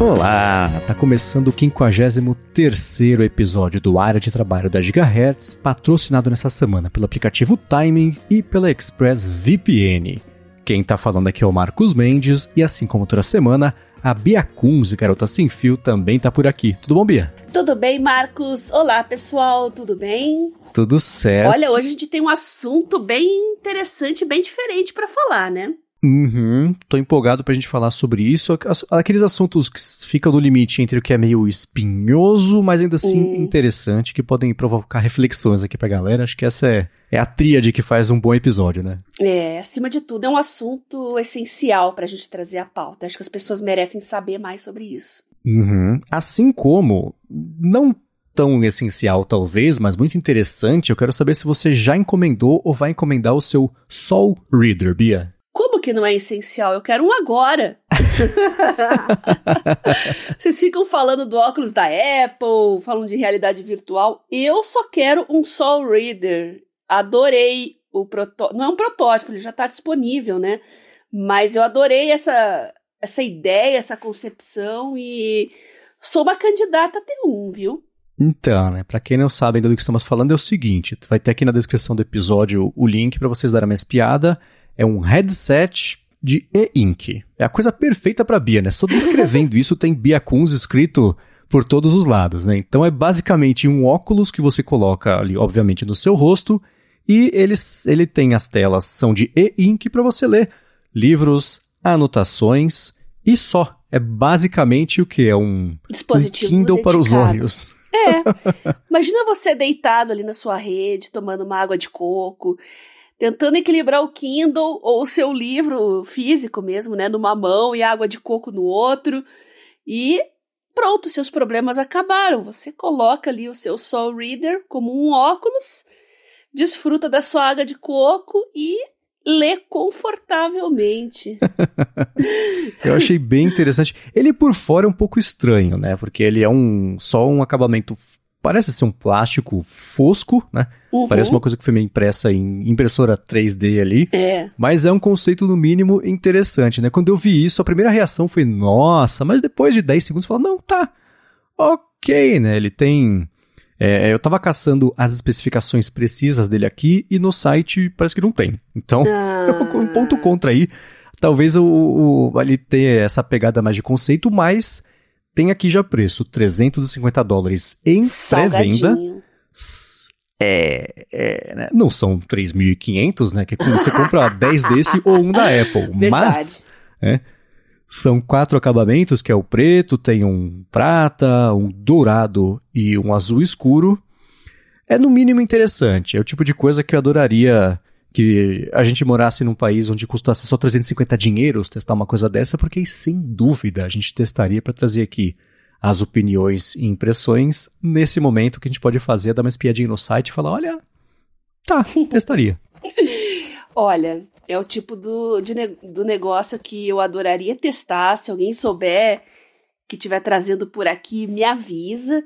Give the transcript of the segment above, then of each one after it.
Olá, tá começando o 53 episódio do Área de Trabalho da Gigahertz, patrocinado nessa semana pelo aplicativo Timing e pela ExpressVPN. Quem tá falando aqui é o Marcos Mendes e assim como toda semana, a Bia Kunz, Garota Sem Fio, também tá por aqui. Tudo bom, Bia? Tudo bem, Marcos? Olá, pessoal, tudo bem? Tudo certo. Olha, hoje a gente tem um assunto bem interessante, bem diferente para falar, né? Uhum, tô empolgado pra gente falar sobre isso. Aqueles assuntos que ficam no limite entre o que é meio espinhoso, mas ainda assim hum. interessante, que podem provocar reflexões aqui pra galera. Acho que essa é, é a tríade que faz um bom episódio, né? É, acima de tudo, é um assunto essencial pra gente trazer a pauta. Acho que as pessoas merecem saber mais sobre isso. Uhum. Assim como, não tão essencial talvez, mas muito interessante, eu quero saber se você já encomendou ou vai encomendar o seu Soul Reader, Bia. Como que não é essencial? Eu quero um agora. Vocês ficam falando do óculos da Apple, falam de realidade virtual. Eu só quero um Soul Reader. Adorei o protótipo. Não é um protótipo, ele já está disponível, né? Mas eu adorei essa, essa ideia, essa concepção e sou uma candidata a ter um, viu? Então, né, para quem não sabe ainda do que estamos falando, é o seguinte: vai ter aqui na descrição do episódio o link para vocês darem uma espiada é um headset de e-ink. É a coisa perfeita para Bia, né? Só descrevendo isso tem Bia Kunz escrito por todos os lados, né? Então é basicamente um óculos que você coloca ali, obviamente, no seu rosto e eles, ele tem as telas são de e-ink para você ler livros, anotações e só. É basicamente o que é um, Dispositivo um Kindle dedicado. para os olhos. É. Imagina você deitado ali na sua rede, tomando uma água de coco tentando equilibrar o Kindle ou o seu livro físico mesmo, né, numa mão e água de coco no outro. E pronto, seus problemas acabaram. Você coloca ali o seu Soul Reader como um óculos, desfruta da sua água de coco e lê confortavelmente. Eu achei bem interessante. Ele por fora é um pouco estranho, né? Porque ele é um só um acabamento parece ser um plástico fosco, né? Uhum. Parece uma coisa que foi meio impressa em impressora 3D ali. É. Mas é um conceito, no mínimo, interessante, né? Quando eu vi isso, a primeira reação foi, nossa, mas depois de 10 segundos, eu falei, não, tá, ok, né? Ele tem... É, eu tava caçando as especificações precisas dele aqui e no site parece que não tem. Então, ah. um ponto contra aí. Talvez o, o, ele tenha essa pegada mais de conceito, mas tem aqui já preço, 350 dólares em pré-venda. É, é né? não são 3.500, né? Que é você compra 10 desse ou um da Apple. Verdade. Mas, é, são quatro acabamentos, que é o preto, tem um prata, um dourado e um azul escuro. É no mínimo interessante. É o tipo de coisa que eu adoraria que a gente morasse num país onde custasse só 350 dinheiros testar uma coisa dessa, porque sem dúvida a gente testaria para trazer aqui as opiniões e impressões. Nesse momento, o que a gente pode fazer é dar uma espiadinha no site e falar: olha, tá, testaria. olha, é o tipo do, de, do negócio que eu adoraria testar. Se alguém souber que estiver trazendo por aqui, me avisa.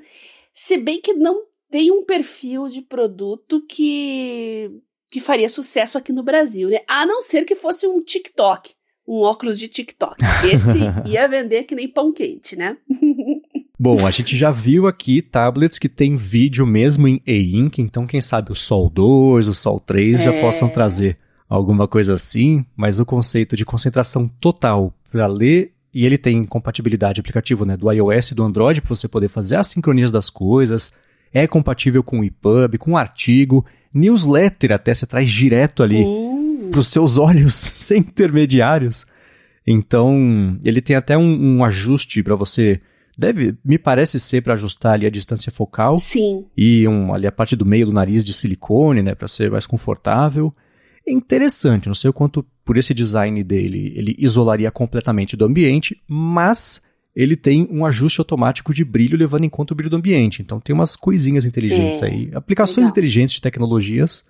Se bem que não tem um perfil de produto que que faria sucesso aqui no Brasil, né? A não ser que fosse um TikTok, um óculos de TikTok. Esse ia vender que nem pão quente, né? Bom, a gente já viu aqui tablets que tem vídeo mesmo em e-ink, então quem sabe o Sol 2, o Sol 3 é... já possam trazer alguma coisa assim, mas o conceito de concentração total para ler e ele tem compatibilidade aplicativo né, do iOS e do Android para você poder fazer as sincronias das coisas, é compatível com o EPUB, com o artigo, newsletter até você traz direto ali uh. para os seus olhos, sem intermediários. Então, ele tem até um, um ajuste para você. Deve, me parece ser para ajustar ali a distância focal. Sim. E um, ali a parte do meio do nariz de silicone, né, para ser mais confortável. É interessante, não sei o quanto por esse design dele ele isolaria completamente do ambiente, mas ele tem um ajuste automático de brilho levando em conta o brilho do ambiente. Então tem umas coisinhas inteligentes é, aí, aplicações legal. inteligentes de tecnologias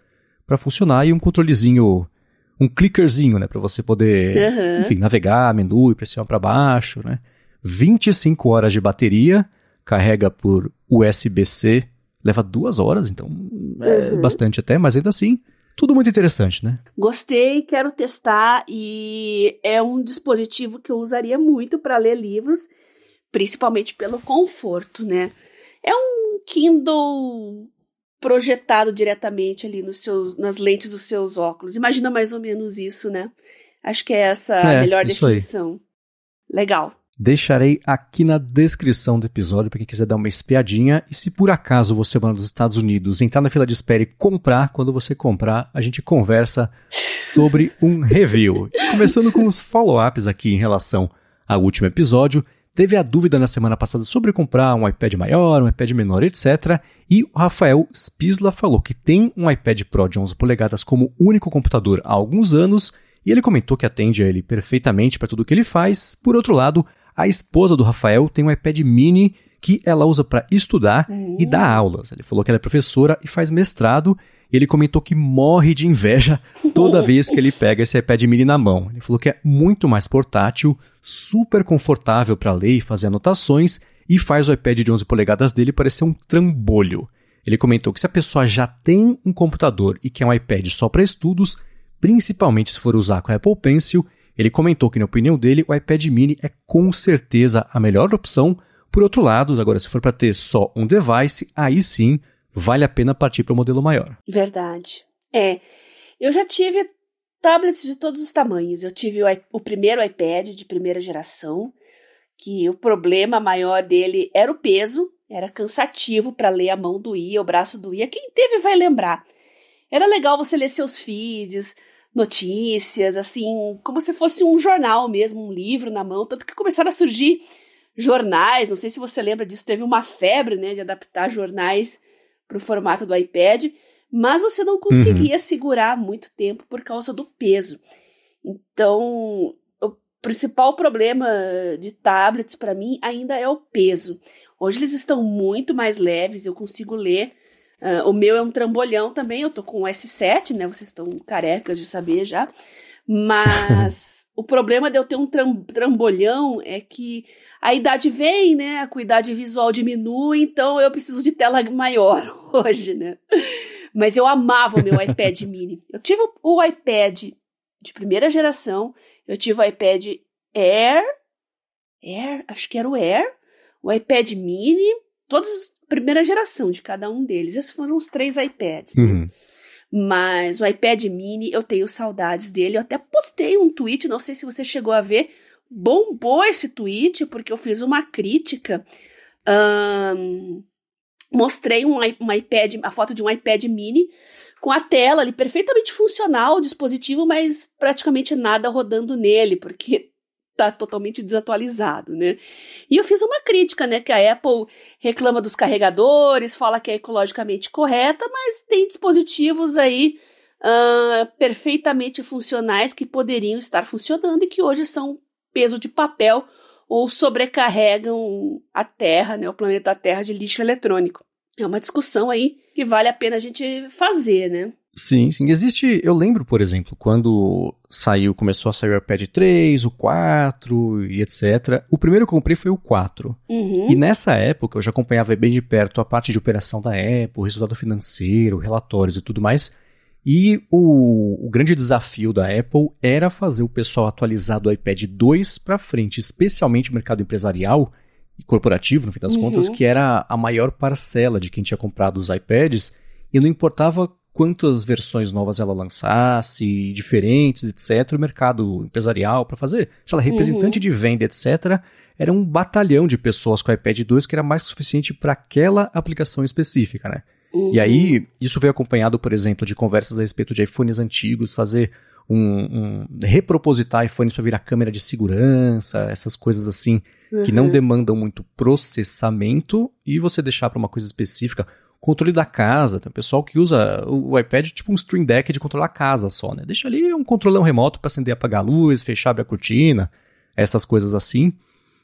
para funcionar e um controlezinho, um clickerzinho, né, para você poder, uhum. enfim, navegar, menu e pressionar para baixo, né? 25 horas de bateria, carrega por USB-C, leva duas horas, então é uhum. bastante até, mas ainda assim tudo muito interessante, né? Gostei, quero testar e é um dispositivo que eu usaria muito para ler livros, principalmente pelo conforto, né? É um Kindle projetado diretamente ali nos seus, nas lentes dos seus óculos. Imagina mais ou menos isso, né? Acho que é essa é, a melhor definição. Aí. Legal. Deixarei aqui na descrição do episódio para quem quiser dar uma espiadinha. E se por acaso você mora nos Estados Unidos, entrar na fila de espera e comprar, quando você comprar, a gente conversa sobre um review. Começando com os follow-ups aqui em relação ao último episódio. Teve a dúvida na semana passada sobre comprar um iPad maior, um iPad menor, etc. E o Rafael Spisla falou que tem um iPad Pro de 11 polegadas como único computador há alguns anos e ele comentou que atende a ele perfeitamente para tudo o que ele faz. Por outro lado, a esposa do Rafael tem um iPad mini que ela usa para estudar uhum. e dar aulas. Ele falou que ela é professora e faz mestrado e ele comentou que morre de inveja toda vez que ele pega esse iPad mini na mão. Ele falou que é muito mais portátil, super confortável para ler e fazer anotações e faz o iPad de 11 polegadas dele parecer um trambolho. Ele comentou que se a pessoa já tem um computador e quer um iPad só para estudos, principalmente se for usar com a Apple Pencil, ele comentou que, na opinião dele, o iPad mini é com certeza a melhor opção. Por outro lado, agora se for para ter só um device, aí sim vale a pena partir para o modelo maior. Verdade. É. Eu já tive tablets de todos os tamanhos. Eu tive o, o primeiro iPad de primeira geração, que o problema maior dele era o peso, era cansativo para ler a mão doía, o braço doía. Quem teve vai lembrar. Era legal você ler seus feeds, notícias, assim, como se fosse um jornal mesmo, um livro na mão. Tanto que começaram a surgir jornais, não sei se você lembra disso, teve uma febre, né, de adaptar jornais para o formato do iPad, mas você não conseguia uhum. segurar muito tempo por causa do peso. Então, o principal problema de tablets para mim ainda é o peso. Hoje eles estão muito mais leves, eu consigo ler. Uh, o meu é um trambolhão também, eu tô com o S7, né? Vocês estão carecas de saber já. Mas o problema de eu ter um tram trambolhão é que a idade vem, né? A cuidade visual diminui, então eu preciso de tela maior hoje, né? Mas eu amava o meu iPad mini. Eu tive o iPad de primeira geração, eu tive o iPad Air, Air, acho que era o Air, o iPad mini, todos primeira geração de cada um deles. Esses foram os três iPads. Né? Uhum. Mas o iPad mini, eu tenho saudades dele. Eu até postei um tweet, não sei se você chegou a ver, bombou esse tweet, porque eu fiz uma crítica. Um, mostrei um, um iPad, a foto de um iPad mini com a tela ali perfeitamente funcional, o dispositivo, mas praticamente nada rodando nele, porque tá totalmente desatualizado, né? E eu fiz uma crítica, né, que a Apple reclama dos carregadores, fala que é ecologicamente correta, mas tem dispositivos aí uh, perfeitamente funcionais que poderiam estar funcionando e que hoje são peso de papel ou sobrecarregam a Terra, né, o planeta Terra de lixo eletrônico. É uma discussão aí que vale a pena a gente fazer, né? Sim, sim. Existe. Eu lembro, por exemplo, quando saiu, começou a sair o iPad 3, o 4 e etc. O primeiro que eu comprei foi o 4. Uhum. E nessa época eu já acompanhava bem de perto a parte de operação da Apple, resultado financeiro, relatórios e tudo mais. E o, o, grande desafio da Apple era fazer o pessoal atualizar do iPad 2 para frente, especialmente o mercado empresarial e corporativo, no fim das uhum. contas, que era a maior parcela de quem tinha comprado os iPads, e não importava quantas versões novas ela lançasse, diferentes, etc., o mercado empresarial para fazer, sei lá, representante uhum. de venda, etc., era um batalhão de pessoas com o iPad 2 que era mais que suficiente para aquela aplicação específica, né? Uhum. E aí, uhum. isso veio acompanhado, por exemplo, de conversas a respeito de iPhones antigos, fazer um, um repropositar iPhones para virar câmera de segurança, essas coisas assim uhum. que não uhum. demandam muito processamento e você deixar para uma coisa específica. Controle da casa, tem pessoal que usa o iPad tipo um Stream Deck de controlar a casa só, né? Deixa ali um controlão remoto para acender e apagar a luz, fechar abrir a cortina, essas coisas assim.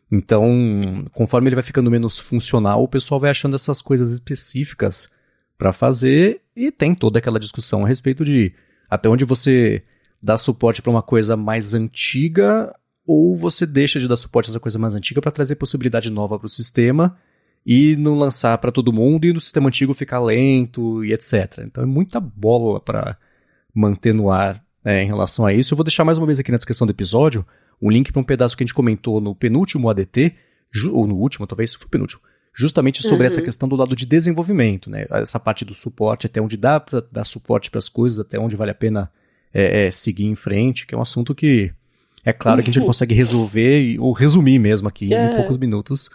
Então, conforme ele vai ficando menos funcional, o pessoal vai achando essas coisas específicas para fazer e tem toda aquela discussão a respeito de até onde você dá suporte para uma coisa mais antiga ou você deixa de dar suporte a essa coisa mais antiga para trazer possibilidade nova para o sistema e não lançar para todo mundo e no sistema antigo ficar lento e etc. Então é muita bola para manter no ar né, em relação a isso. Eu vou deixar mais uma vez aqui na descrição do episódio um link para um pedaço que a gente comentou no penúltimo ADT ou no último, talvez, foi o penúltimo, justamente sobre uhum. essa questão do lado de desenvolvimento, né? Essa parte do suporte, até onde dá para dar suporte para as coisas, até onde vale a pena é, é, seguir em frente, que é um assunto que é claro que a gente não consegue resolver ou resumir mesmo aqui em poucos minutos.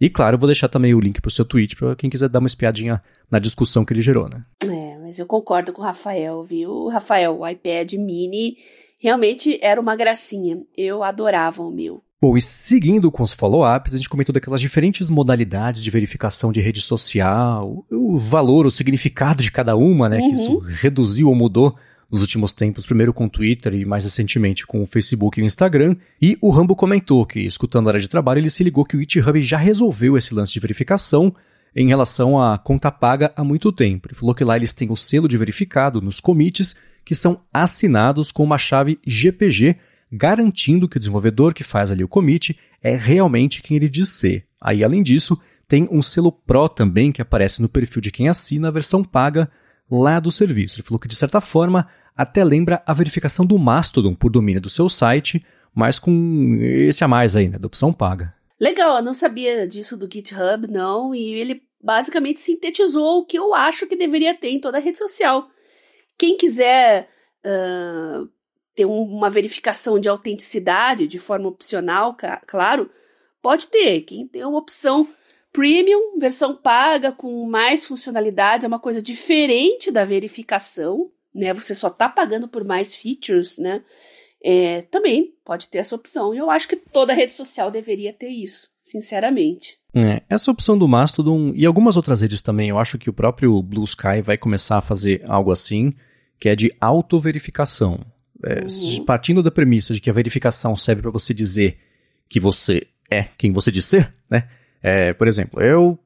E claro, eu vou deixar também o link pro seu tweet para quem quiser dar uma espiadinha na discussão que ele gerou, né? É, mas eu concordo com o Rafael, viu? Rafael, o iPad mini realmente era uma gracinha. Eu adorava o meu. Bom, e seguindo com os follow-ups, a gente comentou daquelas diferentes modalidades de verificação de rede social, o valor, o significado de cada uma, né? Uhum. Que isso uhum. reduziu ou mudou nos últimos tempos, primeiro com o Twitter e mais recentemente com o Facebook e o Instagram. E o Rambo comentou que, escutando a área de trabalho, ele se ligou que o GitHub já resolveu esse lance de verificação em relação à conta paga há muito tempo. Ele falou que lá eles têm o selo de verificado nos commits que são assinados com uma chave GPG garantindo que o desenvolvedor que faz ali o commit é realmente quem ele diz ser. Aí, além disso, tem um selo Pro também que aparece no perfil de quem assina a versão paga lá do serviço. Ele falou que, de certa forma, até lembra a verificação do Mastodon por domínio do seu site, mas com esse a mais ainda, né, da opção paga. Legal, eu não sabia disso do GitHub, não, e ele basicamente sintetizou o que eu acho que deveria ter em toda a rede social. Quem quiser uh, ter uma verificação de autenticidade de forma opcional, claro, pode ter. Quem tem uma opção premium, versão paga com mais funcionalidades, é uma coisa diferente da verificação, né? Você só está pagando por mais features, né? É, também pode ter essa opção. E eu acho que toda rede social deveria ter isso, sinceramente. É, essa opção do Mastodon e algumas outras redes também, eu acho que o próprio Blue Sky vai começar a fazer algo assim, que é de autoverificação. É, uhum. Partindo da premissa de que a verificação serve para você dizer que você é quem você diz ser, né? É, por exemplo, eu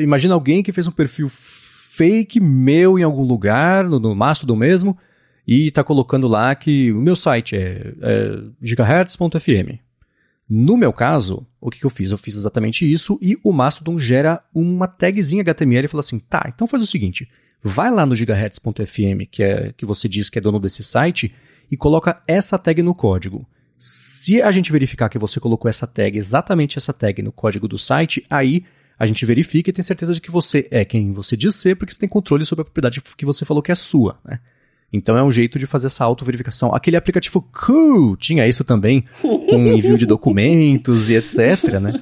imagina alguém que fez um perfil fake meu em algum lugar, no, no Mastodon mesmo, e está colocando lá que o meu site é, é gigahertz.fm. No meu caso, o que, que, eu fiz? Eu fiz exatamente isso e o Mastodon gera uma tagzinha HTML e fala assim: tá, então faz o seguinte, vai lá no gigahertz.fm, que é que você diz que é dono desse site, e coloca essa tag no código. Se a gente verificar que você colocou essa tag, exatamente essa tag no código do site, aí a gente verifica e tem certeza de que você é quem você diz ser, porque você tem controle sobre a propriedade que você falou que é sua, né? Então é um jeito de fazer essa auto-verificação. Aquele aplicativo Cool tinha isso também, com envio de documentos e etc, né?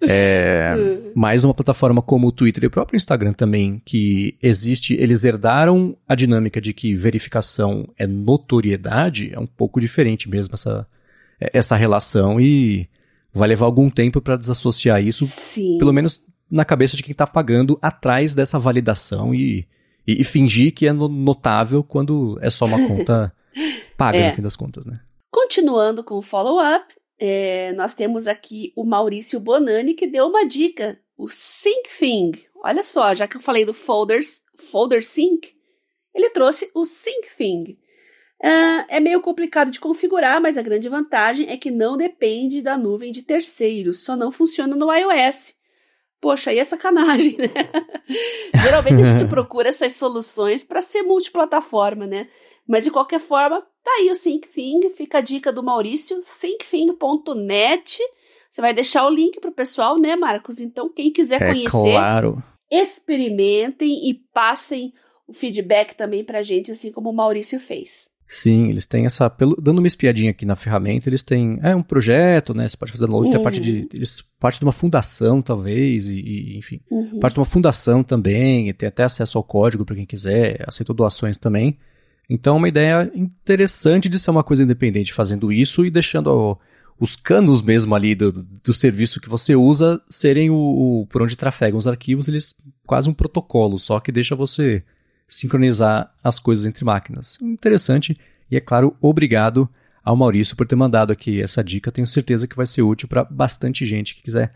É, mais uma plataforma como o Twitter e o próprio Instagram também, que existe, eles herdaram a dinâmica de que verificação é notoriedade, é um pouco diferente mesmo essa, essa relação e vai levar algum tempo para desassociar isso, Sim. pelo menos na cabeça de quem está pagando atrás dessa validação e e, e fingir que é notável quando é só uma conta paga, é. no fim das contas, né? Continuando com o follow-up, é, nós temos aqui o Maurício Bonani que deu uma dica, o SyncThing. Olha só, já que eu falei do folders, folder sync, ele trouxe o SyncThing. É, é meio complicado de configurar, mas a grande vantagem é que não depende da nuvem de terceiros, só não funciona no iOS. Poxa, aí é sacanagem, né? Geralmente a gente procura essas soluções para ser multiplataforma, né? Mas de qualquer forma, tá aí o ThinkThing, fica a dica do Maurício, thinkthing.net. Você vai deixar o link pro pessoal, né, Marcos? Então, quem quiser é conhecer, claro. experimentem e passem o feedback também pra gente, assim como o Maurício fez. Sim, eles têm essa. Pelo, dando uma espiadinha aqui na ferramenta, eles têm. É um projeto, né? Você pode fazer download, uhum. tem a parte de. Uhum. Eles parte de uma fundação, talvez, e, e enfim. Uhum. Parte de uma fundação também, e tem até acesso ao código para quem quiser, aceitou doações também. Então, é uma ideia interessante de ser uma coisa independente fazendo isso e deixando os canos mesmo ali do, do serviço que você usa serem o, o por onde trafegam os arquivos, eles quase um protocolo, só que deixa você sincronizar as coisas entre máquinas. Interessante e, é claro, obrigado ao Maurício por ter mandado aqui essa dica. Tenho certeza que vai ser útil para bastante gente que quiser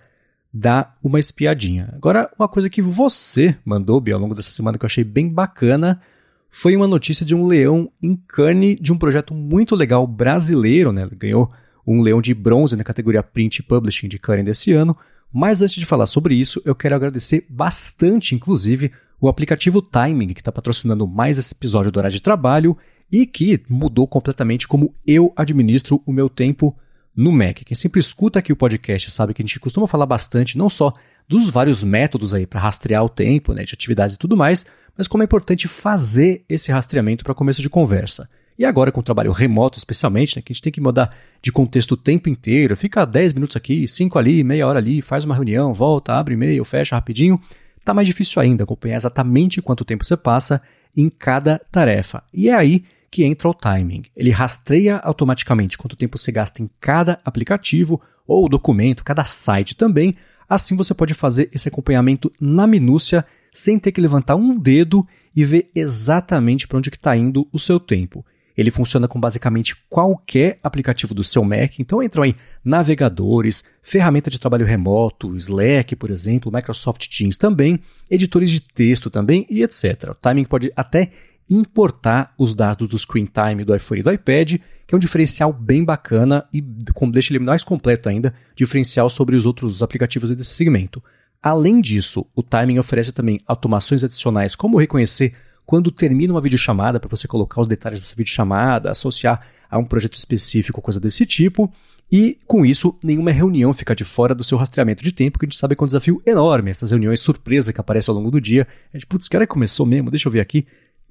dar uma espiadinha. Agora, uma coisa que você mandou, Bia, ao longo dessa semana que eu achei bem bacana foi uma notícia de um leão em Cannes de um projeto muito legal brasileiro, né? Ele ganhou um leão de bronze na categoria Print Publishing de Cannes desse ano. Mas antes de falar sobre isso, eu quero agradecer bastante, inclusive, o aplicativo Timing, que está patrocinando mais esse episódio do Hora de Trabalho e que mudou completamente como eu administro o meu tempo no Mac. Quem sempre escuta aqui o podcast sabe que a gente costuma falar bastante, não só dos vários métodos aí para rastrear o tempo, né, de atividades e tudo mais, mas como é importante fazer esse rastreamento para começo de conversa. E agora com o trabalho remoto, especialmente, né, que a gente tem que mudar de contexto o tempo inteiro, fica 10 minutos aqui, 5 ali, meia hora ali, faz uma reunião, volta, abre e-mail, fecha rapidinho, tá mais difícil ainda acompanhar exatamente quanto tempo você passa em cada tarefa. E é aí que entra o timing. Ele rastreia automaticamente quanto tempo você gasta em cada aplicativo ou documento, cada site também. Assim você pode fazer esse acompanhamento na minúcia sem ter que levantar um dedo e ver exatamente para onde está indo o seu tempo. Ele funciona com basicamente qualquer aplicativo do seu Mac, então entram aí navegadores, ferramenta de trabalho remoto, Slack, por exemplo, Microsoft Teams também, editores de texto também e etc. O timing pode até importar os dados do screen time do iPhone e do iPad, que é um diferencial bem bacana e deixa ele mais completo ainda, diferencial sobre os outros aplicativos desse segmento. Além disso, o timing oferece também automações adicionais, como reconhecer quando termina uma videochamada para você colocar os detalhes dessa videochamada, associar a um projeto específico, coisa desse tipo. E com isso, nenhuma reunião fica de fora do seu rastreamento de tempo, que a gente sabe que é um desafio enorme. Essas reuniões surpresa que aparecem ao longo do dia. A gente, putz, hora começou mesmo? Deixa eu ver aqui.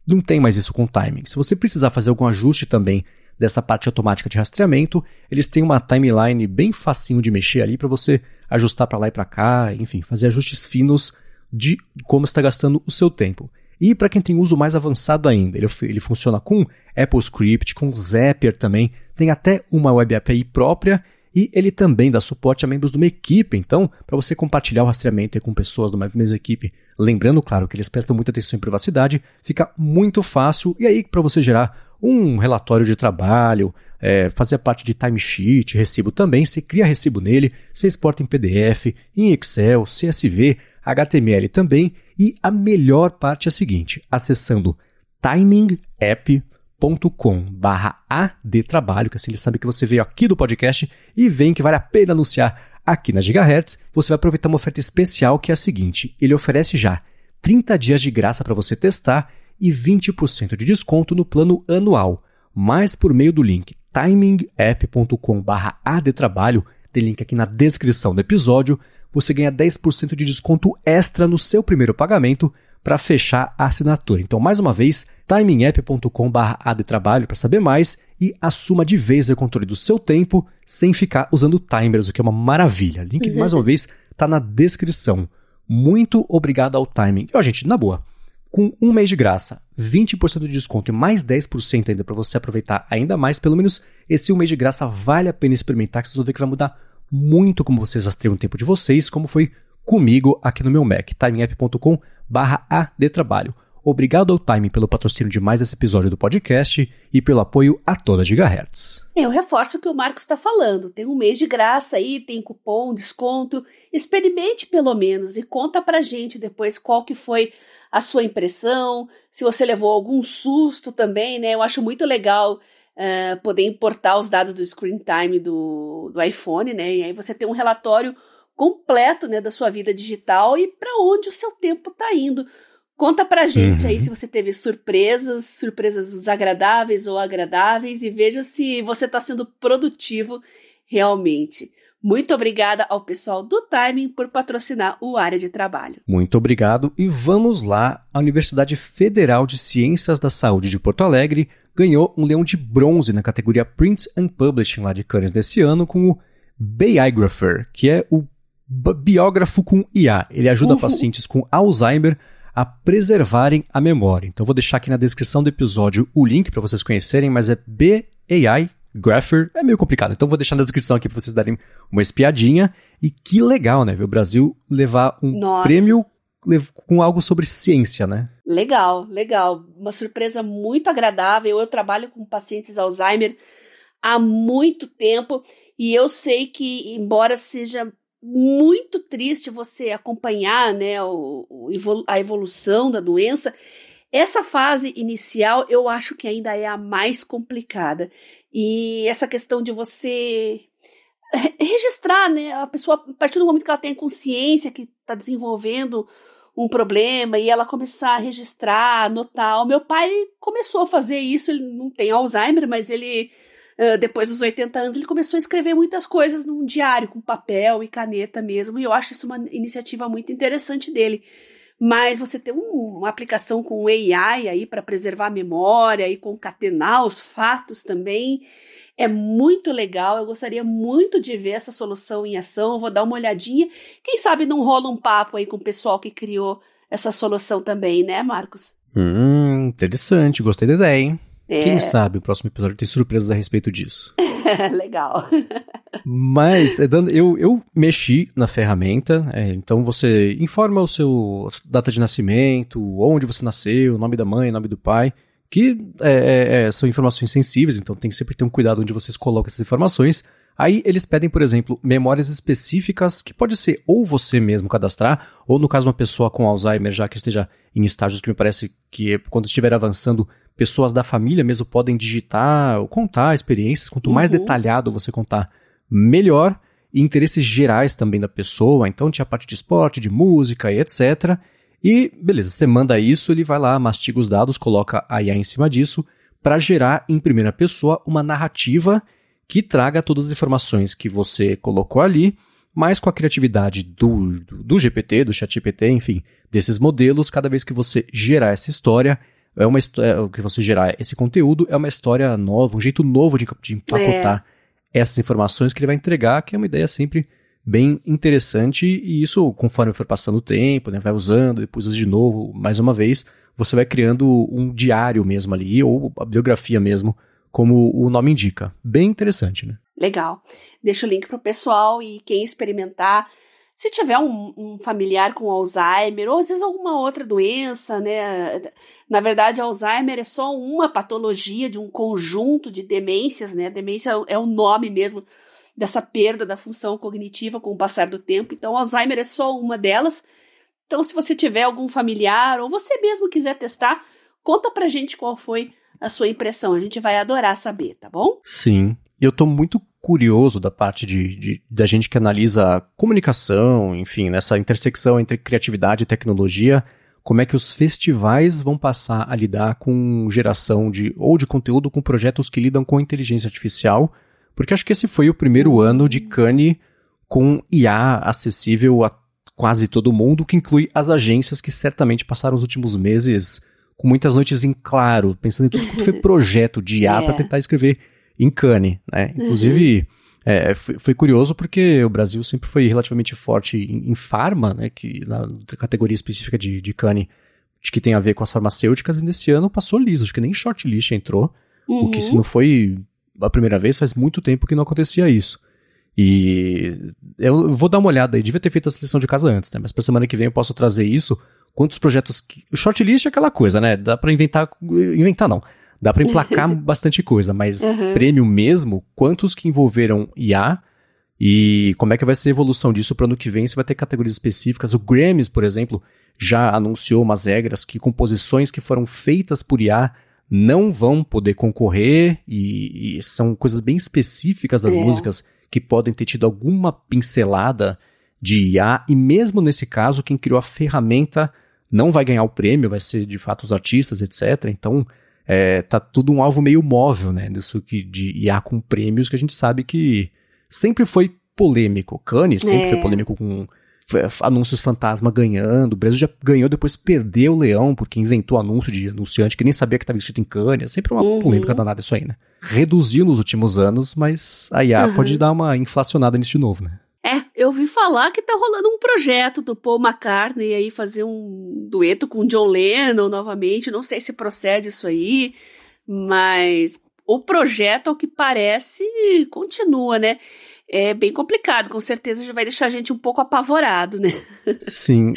Não tem mais isso com timing. Se você precisar fazer algum ajuste também dessa parte automática de rastreamento, eles têm uma timeline bem facinho de mexer ali para você ajustar para lá e para cá, enfim, fazer ajustes finos de como está gastando o seu tempo. E para quem tem uso mais avançado ainda, ele, ele funciona com AppleScript, com Zapier também, tem até uma Web API própria e ele também dá suporte a membros de uma equipe. Então, para você compartilhar o rastreamento com pessoas uma mesma equipe, lembrando, claro, que eles prestam muita atenção em privacidade, fica muito fácil. E aí, para você gerar um relatório de trabalho, é, fazer parte de timesheet, recibo também, você cria recibo nele, você exporta em PDF, em Excel, CSV, HTML também. E a melhor parte é a seguinte: acessando timingapp.com barra adtrabalho, que assim ele sabe que você veio aqui do podcast e vem que vale a pena anunciar aqui na Gigahertz, você vai aproveitar uma oferta especial que é a seguinte: ele oferece já 30 dias de graça para você testar e 20% de desconto no plano anual, mas por meio do link timingapp.com/adtrabalho, tem link aqui na descrição do episódio você ganha 10% de desconto extra no seu primeiro pagamento para fechar a assinatura. Então, mais uma vez, timingapp.com/adtrabalho para saber mais e assuma de vez o controle do seu tempo sem ficar usando timers, o que é uma maravilha. Link, uhum. mais uma vez, está na descrição. Muito obrigado ao Timing. E, ó, gente, na boa, com um mês de graça, 20% de desconto e mais 10% ainda para você aproveitar ainda mais, pelo menos esse um mês de graça vale a pena experimentar, que vocês vão ver que vai mudar muito como vocês rastreiam o tempo de vocês, como foi comigo aqui no meu Mac, timingapp.com barra adtrabalho. Obrigado ao Time pelo patrocínio de mais esse episódio do podcast e pelo apoio a toda Gigahertz. Eu reforço o que o Marcos está falando. Tem um mês de graça aí, tem cupom, desconto. Experimente pelo menos e conta pra gente depois qual que foi a sua impressão, se você levou algum susto também, né? Eu acho muito legal uh, poder importar os dados do screen time do, do iPhone, né? E aí você tem um relatório completo né, da sua vida digital e para onde o seu tempo está indo. Conta pra gente uhum. aí se você teve surpresas, surpresas desagradáveis ou agradáveis e veja se você está sendo produtivo realmente. Muito obrigada ao pessoal do Timing por patrocinar o área de trabalho. Muito obrigado e vamos lá. A Universidade Federal de Ciências da Saúde de Porto Alegre ganhou um leão de bronze na categoria Print and Publishing lá de Cannes desse ano com o Biographer, que é o biógrafo com IA. Ele ajuda pacientes com Alzheimer a preservarem a memória. Então vou deixar aqui na descrição do episódio o link para vocês conhecerem, mas é BAI Grapher, é meio complicado. Então vou deixar na descrição aqui para vocês darem uma espiadinha. E que legal, né? Ver o Brasil levar um Nossa. prêmio com algo sobre ciência, né? Legal, legal. Uma surpresa muito agradável. Eu trabalho com pacientes Alzheimer há muito tempo e eu sei que, embora seja muito triste você acompanhar né, o, o, a evolução da doença, essa fase inicial eu acho que ainda é a mais complicada. E essa questão de você registrar, né? A pessoa, a partir do momento que ela tem consciência que está desenvolvendo um problema e ela começar a registrar, anotar. O meu pai começou a fazer isso, ele não tem Alzheimer, mas ele depois dos 80 anos, ele começou a escrever muitas coisas num diário, com papel e caneta mesmo, e eu acho isso uma iniciativa muito interessante dele. Mas você ter um, uma aplicação com AI aí para preservar a memória e concatenar os fatos também é muito legal. Eu gostaria muito de ver essa solução em ação. Eu vou dar uma olhadinha. Quem sabe não rola um papo aí com o pessoal que criou essa solução também, né, Marcos? Hum, interessante. Gostei da ideia, hein? É. Quem sabe o próximo episódio tem surpresas a respeito disso. Legal. Mas, é eu, eu mexi na ferramenta, é, então você informa o seu data de nascimento, onde você nasceu, o nome da mãe, o nome do pai, que é, é, é, são informações sensíveis, então tem que sempre ter um cuidado onde vocês colocam essas informações. Aí eles pedem, por exemplo, memórias específicas que pode ser ou você mesmo cadastrar, ou no caso uma pessoa com Alzheimer já que esteja em estágios que me parece que quando estiver avançando, pessoas da família mesmo podem digitar ou contar experiências. Quanto mais uhum. detalhado você contar, melhor. E interesses gerais também da pessoa, então tinha a parte de esporte, de música e etc. E beleza, você manda isso, ele vai lá, mastiga os dados, coloca a IA em cima disso, para gerar em primeira pessoa uma narrativa que traga todas as informações que você colocou ali, mas com a criatividade do, do, do GPT, do ChatGPT, enfim, desses modelos, cada vez que você gerar essa história, é uma história, que você gerar esse conteúdo, é uma história nova, um jeito novo de, de empacotar é. essas informações que ele vai entregar, que é uma ideia sempre bem interessante, e isso, conforme for passando o tempo, né, vai usando, depois usa de novo, mais uma vez, você vai criando um diário mesmo ali, ou a biografia mesmo, como o nome indica. Bem interessante, né? Legal. Deixa o link para o pessoal e quem experimentar. Se tiver um, um, familiar com Alzheimer, ou às vezes alguma outra doença, né? Na verdade, Alzheimer é só uma patologia de um conjunto de demências, né? Demência é o nome mesmo dessa perda da função cognitiva com o passar do tempo. Então, Alzheimer é só uma delas. Então, se você tiver algum familiar ou você mesmo quiser testar, conta pra gente qual foi a sua impressão. A gente vai adorar saber, tá bom? Sim. Eu tô muito curioso da parte de, de, da gente que analisa comunicação, enfim, nessa intersecção entre criatividade e tecnologia, como é que os festivais vão passar a lidar com geração de ou de conteúdo com projetos que lidam com inteligência artificial, porque acho que esse foi o primeiro ano de Cannes com IA acessível a quase todo mundo, que inclui as agências que certamente passaram os últimos meses com muitas noites em claro, pensando em tudo que foi projeto de IA é. para tentar escrever em Cannes, né? Inclusive, uhum. é, foi, foi, curioso porque o Brasil sempre foi relativamente forte em, em farma, né? Que na categoria específica de, de Cannes, de que tem a ver com as farmacêuticas, e nesse ano passou liso, acho que nem shortlist entrou, uhum. o que se uhum. não foi a primeira vez, faz muito tempo que não acontecia isso. E eu vou dar uma olhada aí, devia ter feito a seleção de casa antes, né? Mas pra semana que vem eu posso trazer isso quantos projetos. Que... Shortlist é aquela coisa, né? Dá para inventar. Inventar não. Dá para emplacar bastante coisa, mas uhum. prêmio mesmo, quantos que envolveram IA e como é que vai ser a evolução disso para ano que vem? Se vai ter categorias específicas. O Grammys, por exemplo, já anunciou umas regras que composições que foram feitas por IA não vão poder concorrer e, e são coisas bem específicas das é. músicas que podem ter tido alguma pincelada de IA, e mesmo nesse caso, quem criou a ferramenta não vai ganhar o prêmio, vai ser de fato os artistas, etc. Então, é, tá tudo um alvo meio móvel, né? Disso que de IA com prêmios que a gente sabe que sempre foi polêmico. Cannes sempre é. foi polêmico com anúncios fantasma ganhando. O Brasil já ganhou, depois perdeu o leão, porque inventou anúncio de anunciante que nem sabia que estava escrito em Cannes. É sempre uma uhum. polêmica danada isso aí, né? Reduziu nos últimos anos, mas a IA uhum. pode dar uma inflacionada nisso de novo, né? Eu ouvi falar que tá rolando um projeto do Paul McCartney aí fazer um dueto com John Lennon novamente. Não sei se procede isso aí, mas o projeto, ao que parece, continua, né? É bem complicado, com certeza já vai deixar a gente um pouco apavorado, né? Sim.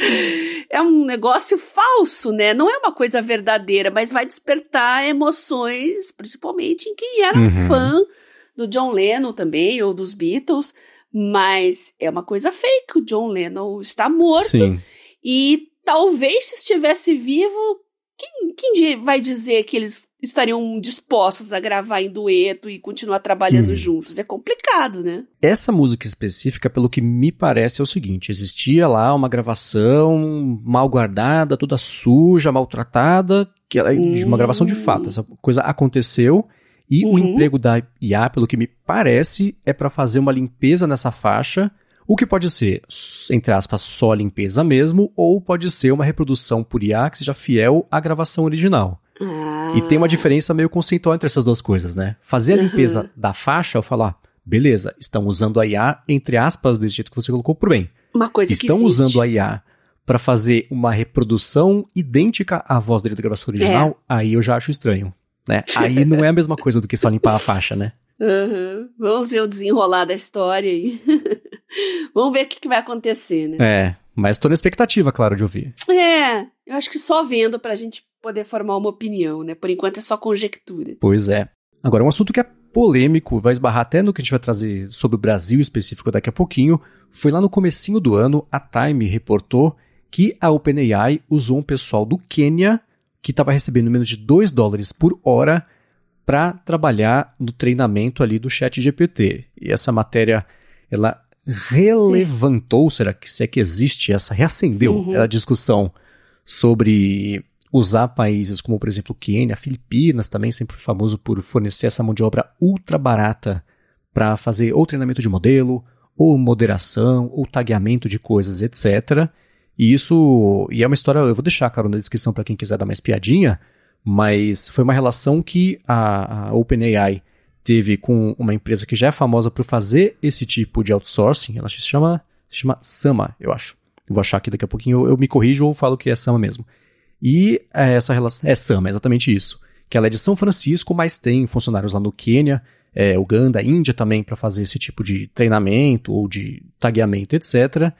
É um negócio falso, né? Não é uma coisa verdadeira, mas vai despertar emoções, principalmente em quem era uhum. fã do John Lennon também, ou dos Beatles. Mas é uma coisa fake. O John Lennon está morto. Sim. E talvez se estivesse vivo, quem, quem vai dizer que eles estariam dispostos a gravar em dueto e continuar trabalhando hum. juntos? É complicado, né? Essa música específica, pelo que me parece, é o seguinte: existia lá uma gravação mal guardada, toda suja, maltratada, que hum. uma gravação de fato. Essa coisa aconteceu E uhum. o emprego da IA, pelo que me parece, é para fazer uma limpeza nessa faixa, o que pode ser, entre aspas, só limpeza mesmo, ou pode ser uma reprodução por IA que seja fiel à gravação original. Ah. E tem uma diferença meio conceitual entre essas duas coisas, né? Fazer a limpeza uhum. da faixa, eu falar, beleza, estão usando a IA, entre aspas, desse jeito que você colocou, por bem. Uma coisa Estão que usando a IA para fazer uma reprodução idêntica à voz dele da gravação original, é. aí eu já acho estranho. Né? Aí não é a mesma coisa do que só limpar a faixa, né? Uhum. Vamos ver o desenrolar da história aí. Vamos ver o que, que, vai acontecer, né? É, mas tô na expectativa, claro, de ouvir. É, eu acho que só vendo pra gente poder formar uma opinião, né? Por enquanto é só conjectura. Pois é. Agora, um assunto que é polêmico, vai esbarrar até no que a gente vai trazer sobre o Brasil específico daqui a pouquinho, foi lá no comecinho do ano, a Time reportou que a OpenAI usou um pessoal do Quênia que estava recebendo menos de 2 dólares por hora para trabalhar no treinamento ali do chat GPT. E essa matéria, ela relevantou, será que se é que existe essa, reacendeu uhum. a discussão sobre usar países como, por exemplo, Quênia, Filipinas também sempre foi famoso por fornecer essa mão de obra ultra barata para fazer ou treinamento de modelo, ou moderação, ou tagueamento de coisas, etc. E isso, e é uma história, eu vou deixar, cara, na descrição para quem quiser dar mais piadinha, mas foi uma relação que a, a OpenAI teve com uma empresa que já é famosa por fazer esse tipo de outsourcing, ela se chama, se chama Sama, eu acho. Eu vou achar aqui daqui a pouquinho, eu, eu me corrijo ou falo que é Sama mesmo. E é, essa relação, é Sama, exatamente isso. Que ela é de São Francisco, mas tem funcionários lá no Quênia, é, Uganda, Índia também para fazer esse tipo de treinamento ou de tagueamento, etc.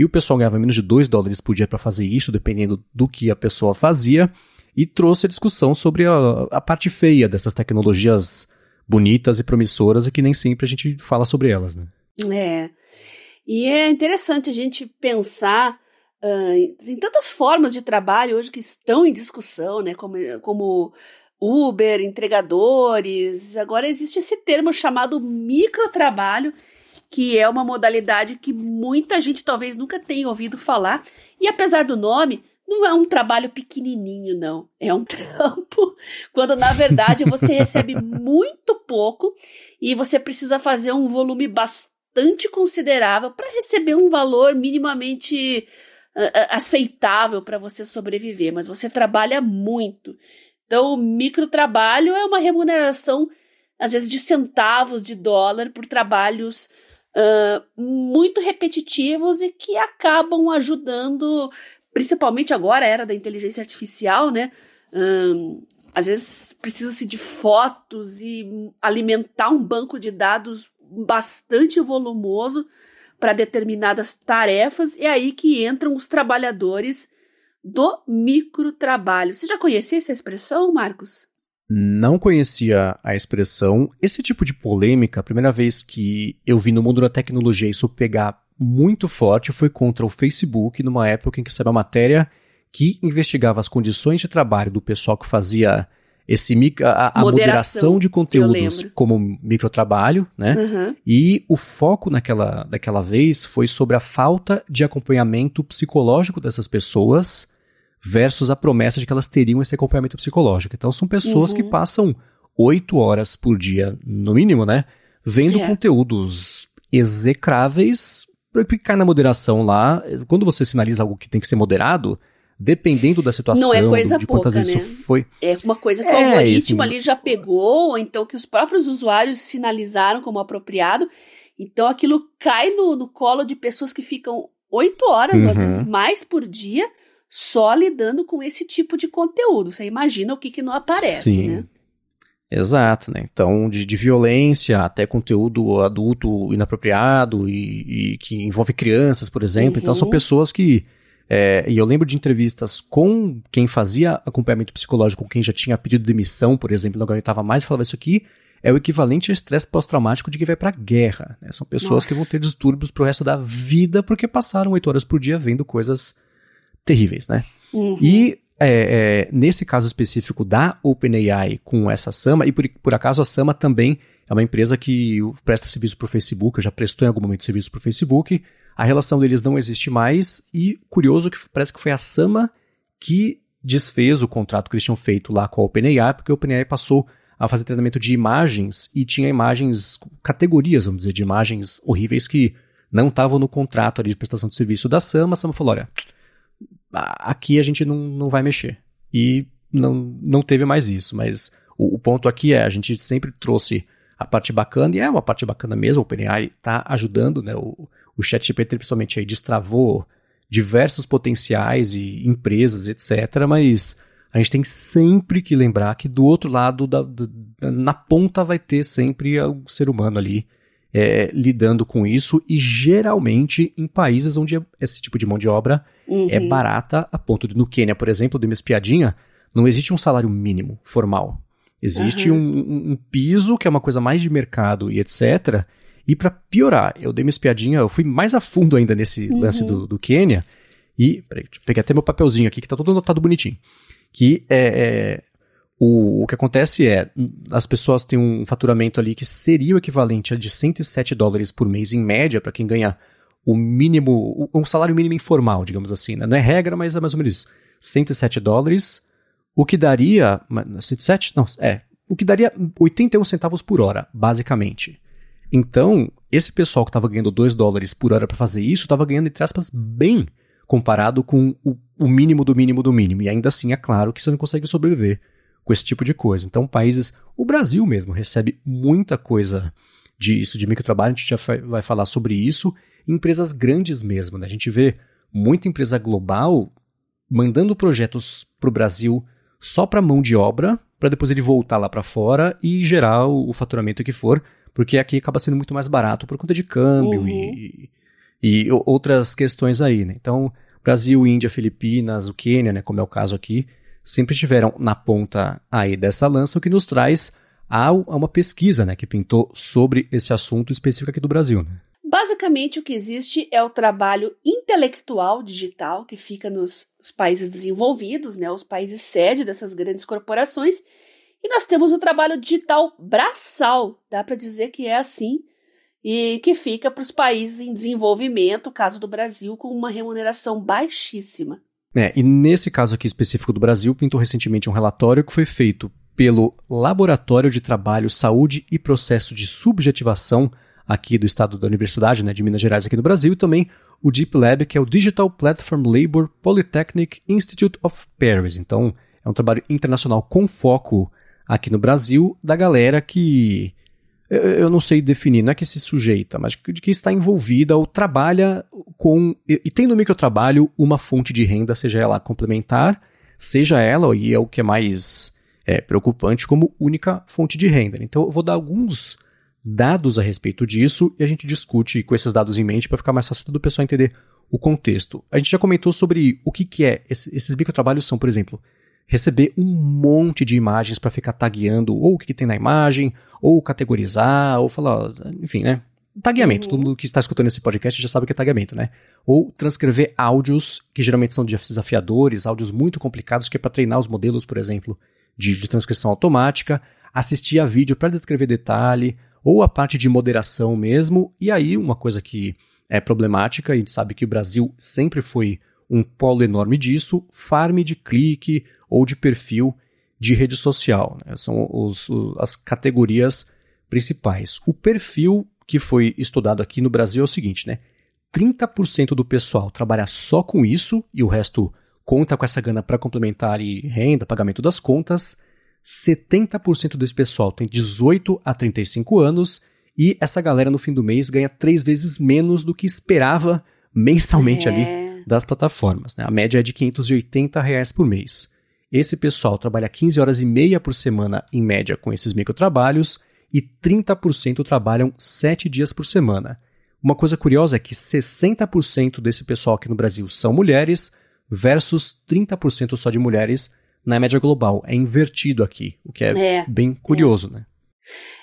E o pessoal ganhava menos de 2 dólares por dia para fazer isso, dependendo do que a pessoa fazia, e trouxe a discussão sobre a, a parte feia dessas tecnologias bonitas e promissoras e que nem sempre a gente fala sobre elas, né? É. E é interessante a gente pensar uh, em tantas formas de trabalho hoje que estão em discussão, né? Como, como Uber, entregadores. Agora existe esse termo chamado microtrabalho, que é uma modalidade que muita gente talvez nunca tenha ouvido falar. E apesar do nome, não é um trabalho pequenininho, não. É um trampo, quando na verdade você recebe muito pouco e você precisa fazer um volume bastante considerável para receber um valor minimamente uh, aceitável para você sobreviver. Mas você trabalha muito. Então, o microtrabalho é uma remuneração, às vezes, de centavos de dólar por trabalhos uh, muito repetitivos e que acabam ajudando, principalmente agora, era da inteligência artificial, né? Às vezes precisa-se de fotos e alimentar um banco de dados bastante volumoso para determinadas tarefas, é aí que entram os trabalhadores do microtrabalho. Você já conhecia essa expressão, Marcos? Não conhecia a expressão. Esse tipo de polêmica, a primeira vez que eu vi no mundo da tecnologia isso pegar muito forte foi contra o Facebook, numa época em que saiu uma matéria que investigava as condições de trabalho do pessoal que fazia esse a, a moderação, moderação, de conteúdos como microtrabalho, né? Uhum. E o foco naquela, daquela vez foi sobre a falta de acompanhamento psicológico dessas pessoas versus a promessa de que elas teriam esse acompanhamento psicológico. Então são pessoas uhum. que passam oito horas por dia, no mínimo, né? Vendo é. conteúdos execráveis para ficar na moderação lá. Quando você sinaliza algo que tem que ser moderado, dependendo da situação, não é coisa de pouca, quantas né? vezes isso foi. É uma coisa que é, o algoritmo ali já pegou, ou então que os próprios usuários sinalizaram como apropriado. Então aquilo cai no, no colo de pessoas que ficam oito horas, uhum. ou às vezes mais por dia, só lidando com esse tipo de conteúdo. Você imagina o que, que não aparece, Sim. né? Exato, né? Então, de, de violência até conteúdo adulto inapropriado e, e que envolve crianças, por exemplo. Uhum. Então, são uhum. pessoas que. É, e eu lembro de entrevistas com quem fazia acompanhamento psicológico, com quem já tinha pedido demissão, por exemplo, não aguentava mais, falava isso aqui é o equivalente a estresse pós-traumático de quem vai pra guerra. Né? São pessoas Nossa. que vão ter distúrbios pro resto da vida porque passaram oito horas por dia vendo coisas terríveis, né? Uhum. E é, é, nesse caso específico da OpenAI com essa Sama, e por, por acaso a Sama também é uma empresa que presta serviço para o Facebook, já prestou em algum momento serviço para o Facebook, a relação deles não existe mais, e curioso que parece que foi a Sama que desfez o contrato que eles tinham feito lá com a OpenAI, porque a OpenAI passou a fazer treinamento de imagens e tinha imagens, categorias, vamos dizer, de imagens horríveis que não estavam no contrato de prestação de serviço da SAM. A SAM falou: olha, aqui a gente não, não vai mexer. E não, não teve mais isso, mas o, o ponto aqui é: a gente sempre trouxe a parte bacana, e é uma parte bacana mesmo, o OpenAI está ajudando, né? O, o ChatGPT principalmente aí destravou diversos potenciais e empresas, etc. Mas a gente tem sempre que lembrar que do outro lado, da, da, na ponta, vai ter sempre o ser humano ali é, lidando com isso, e geralmente em países onde esse tipo de mão de obra é uhum. é barata, a ponto de no Quênia, por exemplo, de uma espiadinha, não existe um salário mínimo formal. Existe uhum. um, um, piso, que é uma coisa mais de mercado e etc. E para piorar, eu dei uma espiadinha, eu fui mais a fundo ainda nesse uhum. lance do, do Quênia. E, peraí, peguei até meu papelzinho aqui, que tá todo anotado bonitinho. Que é, é o, o que acontece é, as pessoas têm um faturamento ali que seria o equivalente a de 107 dólares por mês em média, para quem ganha o mínimo, um salário mínimo informal, digamos assim. Né? Não é regra, mas é mais ou menos isso. 107 dólares, o que daria. 107? Não, é. O que daria 81 centavos por hora, basicamente. Então, esse pessoal que estava ganhando 2 dólares por hora para fazer isso, estava ganhando, entre aspas, bem comparado com o, o, mínimo do mínimo do mínimo. E ainda assim, é claro que você não consegue sobreviver com esse tipo de coisa. Então, países. O Brasil mesmo recebe muita coisa disso, de microtrabalho, a gente já vai falar sobre isso. Empresas grandes mesmo, né? A gente vê muita empresa global mandando projetos para o Brasil só para mão de obra, para depois ele voltar lá para fora e gerar o, o, faturamento que for, porque aqui acaba sendo muito mais barato por conta de câmbio uhum. e, e, outras questões aí, né? Então, Brasil, Índia, Filipinas, o Quênia, né, como é o caso aqui, sempre estiveram na ponta aí dessa lança, o que nos traz a, uma pesquisa né, que pintou sobre esse assunto específico aqui do Brasil. Né? Basicamente, o que existe é o trabalho intelectual digital que fica nos países desenvolvidos, né, os países sede dessas grandes corporações, e nós temos o trabalho digital braçal, dá para dizer que é assim, e que fica para os países em desenvolvimento, caso do Brasil, com uma remuneração baixíssima. É, e nesse caso aqui específico do Brasil, pintou recentemente um relatório que foi feito pelo Laboratório de Trabalho, Saúde e Processo de Subjetivação aqui do estado da Universidade né, de Minas Gerais aqui no Brasil, e também o Deep Lab, que é o Digital Platform Labor Polytechnic Institute of Paris. Então, é um trabalho internacional com foco aqui no Brasil da galera que eu não sei definir, não é que se sujeita, mas de que está envolvida ou trabalha com. E, tem no microtrabalho uma fonte de renda, seja ela complementar, seja ela, e é o que é mais é, preocupante, como única fonte de renda. Então eu vou dar alguns dados a respeito disso e a gente discute com esses dados em mente para ficar mais fácil do pessoal entender o contexto. A gente já comentou sobre o que, que é. esses microtrabalhos são, por exemplo, receber um monte de imagens para ficar tagueando ou o que, que, tem na imagem, ou categorizar, ou falar, enfim, né? Tagueamento. Uhum. Todo mundo que está escutando esse podcast já sabe o que é tagueamento, né? Ou transcrever áudios que geralmente são desafiadores, áudios muito complicados, que é para treinar os modelos, por exemplo, de, de transcrição automática, assistir a vídeo para descrever detalhe, ou a parte de moderação mesmo. E aí, uma coisa que é problemática, a gente sabe que o Brasil sempre foi um polo enorme disso, farm de clique ou de perfil de rede social. Né? São os, as categorias principais. O perfil que foi estudado aqui no Brasil é o seguinte, né? 30% do pessoal trabalha só com isso e o resto conta com essa grana para complementar e renda, pagamento das contas. 70% desse pessoal tem 18 a 35 anos e essa galera no fim do mês ganha três vezes menos do que esperava mensalmente é. ali das plataformas. Né? A média é de 580 reais por mês. Esse pessoal trabalha 15 horas e meia por semana, em média, com esses microtrabalhos, e 30% trabalham 7 dias por semana. Uma coisa curiosa é que 60% desse pessoal aqui no Brasil são mulheres, versus 30% só de mulheres na média global. É invertido aqui, o que é, é bem curioso, é. né?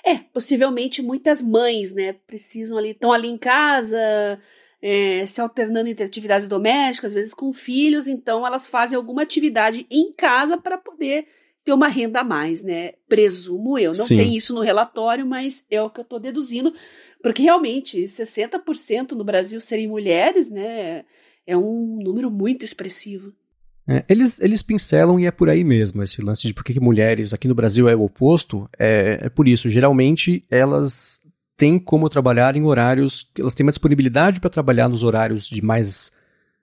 É, possivelmente muitas mães, né, precisam ali, estão ali em casa, é, se alternando entre atividades domésticas, às vezes com filhos, então elas fazem alguma atividade em casa para poder ter uma renda a mais, né? Presumo eu. Não Sim. tem isso no relatório, mas é o que eu estou deduzindo, porque realmente 60% no Brasil serem mulheres, né? É um número muito expressivo. É, eles, eles pincelam e é por aí mesmo, esse lance de por que mulheres aqui no Brasil é o oposto. É, é por isso, geralmente elas têm como trabalhar em horários, elas têm uma disponibilidade para trabalhar nos horários de mais.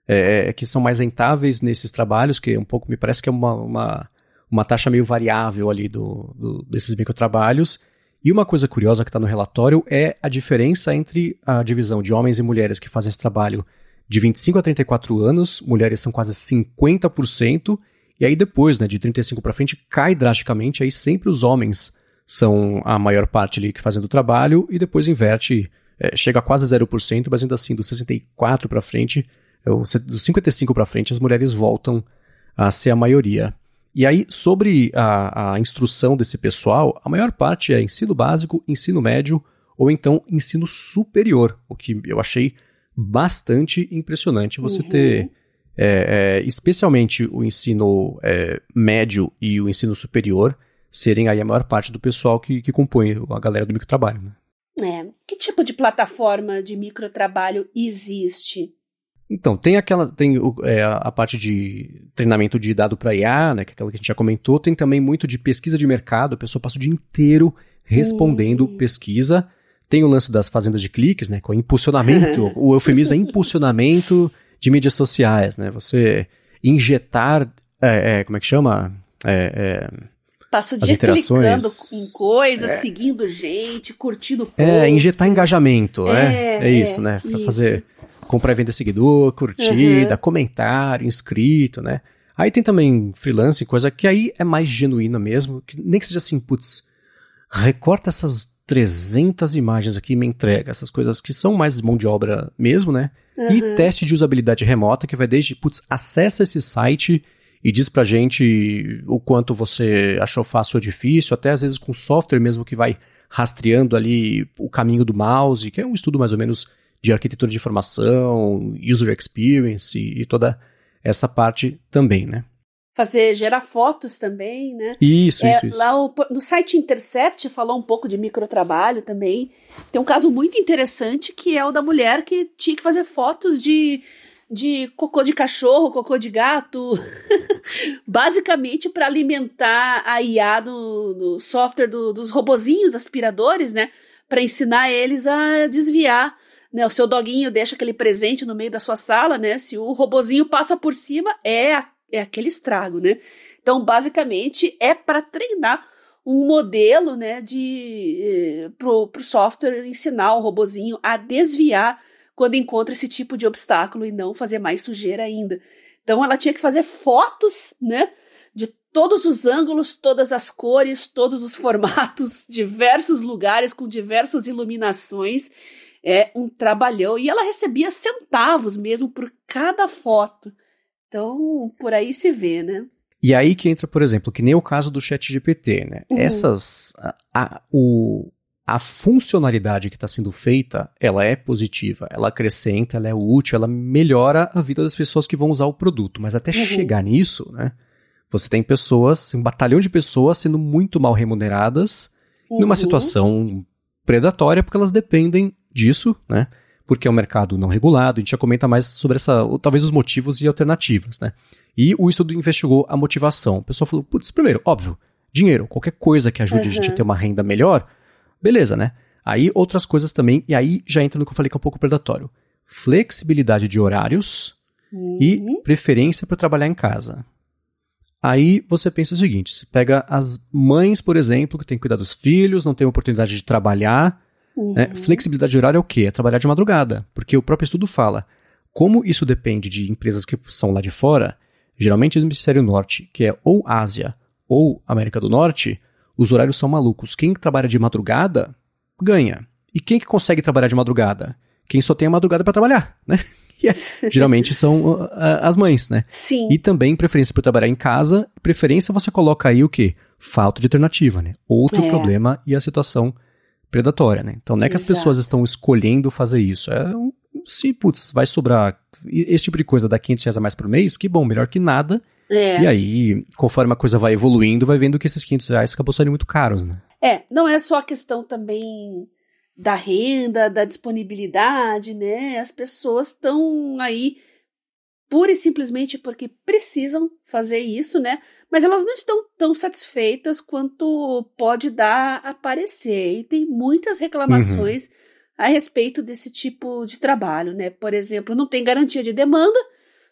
É, que são mais rentáveis nesses trabalhos, que um pouco me parece que é uma, uma, uma taxa meio variável ali do, do desses microtrabalhos. E uma coisa curiosa que está no relatório é a diferença entre a divisão de homens e mulheres que fazem esse trabalho de 25 a 34 anos, mulheres são quase 50%, e aí depois, né, de 35 para frente, cai drasticamente, aí sempre os homens são a maior parte ali que fazem o trabalho, e depois inverte, é, chega a quase 0%, mas ainda assim, dos 64 para frente, é, dos 55 para frente, as mulheres voltam a ser a maioria. E aí, sobre a, a instrução desse pessoal, a maior parte é ensino básico, ensino médio ou então ensino superior, o que eu achei bastante impressionante você uhum. ter, é, é, especialmente o ensino é, médio e o ensino superior, serem aí a maior parte do pessoal que, que compõe a galera do microtrabalho. Né? É. Que tipo de plataforma de microtrabalho existe? Então, tem aquela. Tem é, a parte de treinamento de dado para IA, né? Que é aquela que a gente já comentou. Tem também muito de pesquisa de mercado. A pessoa passa o dia inteiro respondendo uhum. pesquisa. Tem o lance das fazendas de cliques, né? Com impulsionamento. o eufemismo é impulsionamento de mídias sociais, né? Você injetar. É, é, como é que chama? É, é Passa o dia clicando em coisas, é. seguindo gente, curtindo post. É, injetar engajamento, né? É, isso, né? Pra isso. fazer comprar e vender seguidor, curtida, uhum. comentário, inscrito, né? Aí tem também freelance, coisa que aí é mais genuína mesmo, que nem que seja assim, putz, recorta essas 300 imagens aqui me entrega. Essas coisas que são mais mão de obra mesmo, né? Uhum. E teste de usabilidade remota, que vai desde, putz, acessa esse site e diz pra gente o quanto você achou fácil ou difícil, até às vezes com software mesmo que vai rastreando ali o caminho do mouse, que é um estudo mais ou menos de arquitetura de informação, user experience e, e toda essa parte também, né? fazer gerar fotos também, né? Isso, é, isso, isso. Lá o, no site Intercept falou um pouco de microtrabalho também. Tem um caso muito interessante que é o da mulher que tinha que fazer fotos de de cocô de cachorro, cocô de gato, basicamente para alimentar a IA no, no software do, dos robozinhos aspiradores, né? Para ensinar eles a desviar né, o seu doguinho deixa aquele presente no meio da sua sala, né? Se o robozinho passa por cima, é a é aquele estrago, né? Então, basicamente, é para treinar um modelo, né, de eh, pro, pro software ensinar o robozinho a desviar quando encontra esse tipo de obstáculo e não fazer mais sujeira ainda. Então, ela tinha que fazer fotos, né, de todos os ângulos, todas as cores, todos os formatos, diversos lugares com diversas iluminações. É um trabalhão e ela recebia centavos mesmo por cada foto. Então, por aí se vê, né? E aí que entra, por exemplo, que nem o caso do chat GPT, né? Uhum. Essas. A, a, o, a funcionalidade que está sendo feita, ela é positiva, ela acrescenta, ela é útil, ela melhora a vida das pessoas que vão usar o produto. Mas até uhum. chegar nisso, né? Você tem pessoas, um batalhão de pessoas sendo muito mal remuneradas uhum. numa situação predatória, porque elas dependem disso, né? porque é um mercado não regulado. A gente já comenta mais sobre essa, talvez os motivos e alternativas, né? E o estudo investigou a motivação. O pessoal falou, putz, primeiro, óbvio, dinheiro, qualquer coisa que ajude uhum. a gente a ter uma renda melhor, beleza, né? Aí outras coisas também, e aí já entra no que eu falei que é um pouco predatório. Flexibilidade de horários uhum. e preferência para trabalhar em casa. Aí você pensa o seguinte: você pega as mães, por exemplo, que têm que cuidar dos filhos, não têm oportunidade de trabalhar, né? Uhum. Né? Flexibilidade de horário é o quê? É trabalhar de madrugada. Porque o próprio estudo fala, como isso depende de empresas que são lá de fora, geralmente no hemisfério norte, que é ou Ásia ou América do Norte, os horários são malucos. Quem trabalha de madrugada, ganha. E quem que consegue trabalhar de madrugada? Quem só tem a madrugada para trabalhar, né? É, geralmente são uh, uh, as mães, né? Sim. E também preferência por trabalhar em casa, preferência você coloca aí o quê? Falta de alternativa, né? Outro é. problema e a situação predatória, né? Então não é que Exato. as pessoas estão escolhendo fazer isso. É um, se, putz, vai sobrar esse tipo de coisa dá 500 reais a mais por mês, que bom, melhor que nada. É. E aí, conforme a coisa vai evoluindo, vai vendo que esses 500 reais acabam sendo muito caros, né? É, não é só a questão também da renda, da disponibilidade, né? As pessoas estão aí pura e simplesmente porque precisam fazer isso, né? Mas elas não estão tão satisfeitas quanto pode dar a parecer. E tem muitas reclamações uhum. a respeito desse tipo de trabalho, né? Por exemplo, não tem garantia de demanda.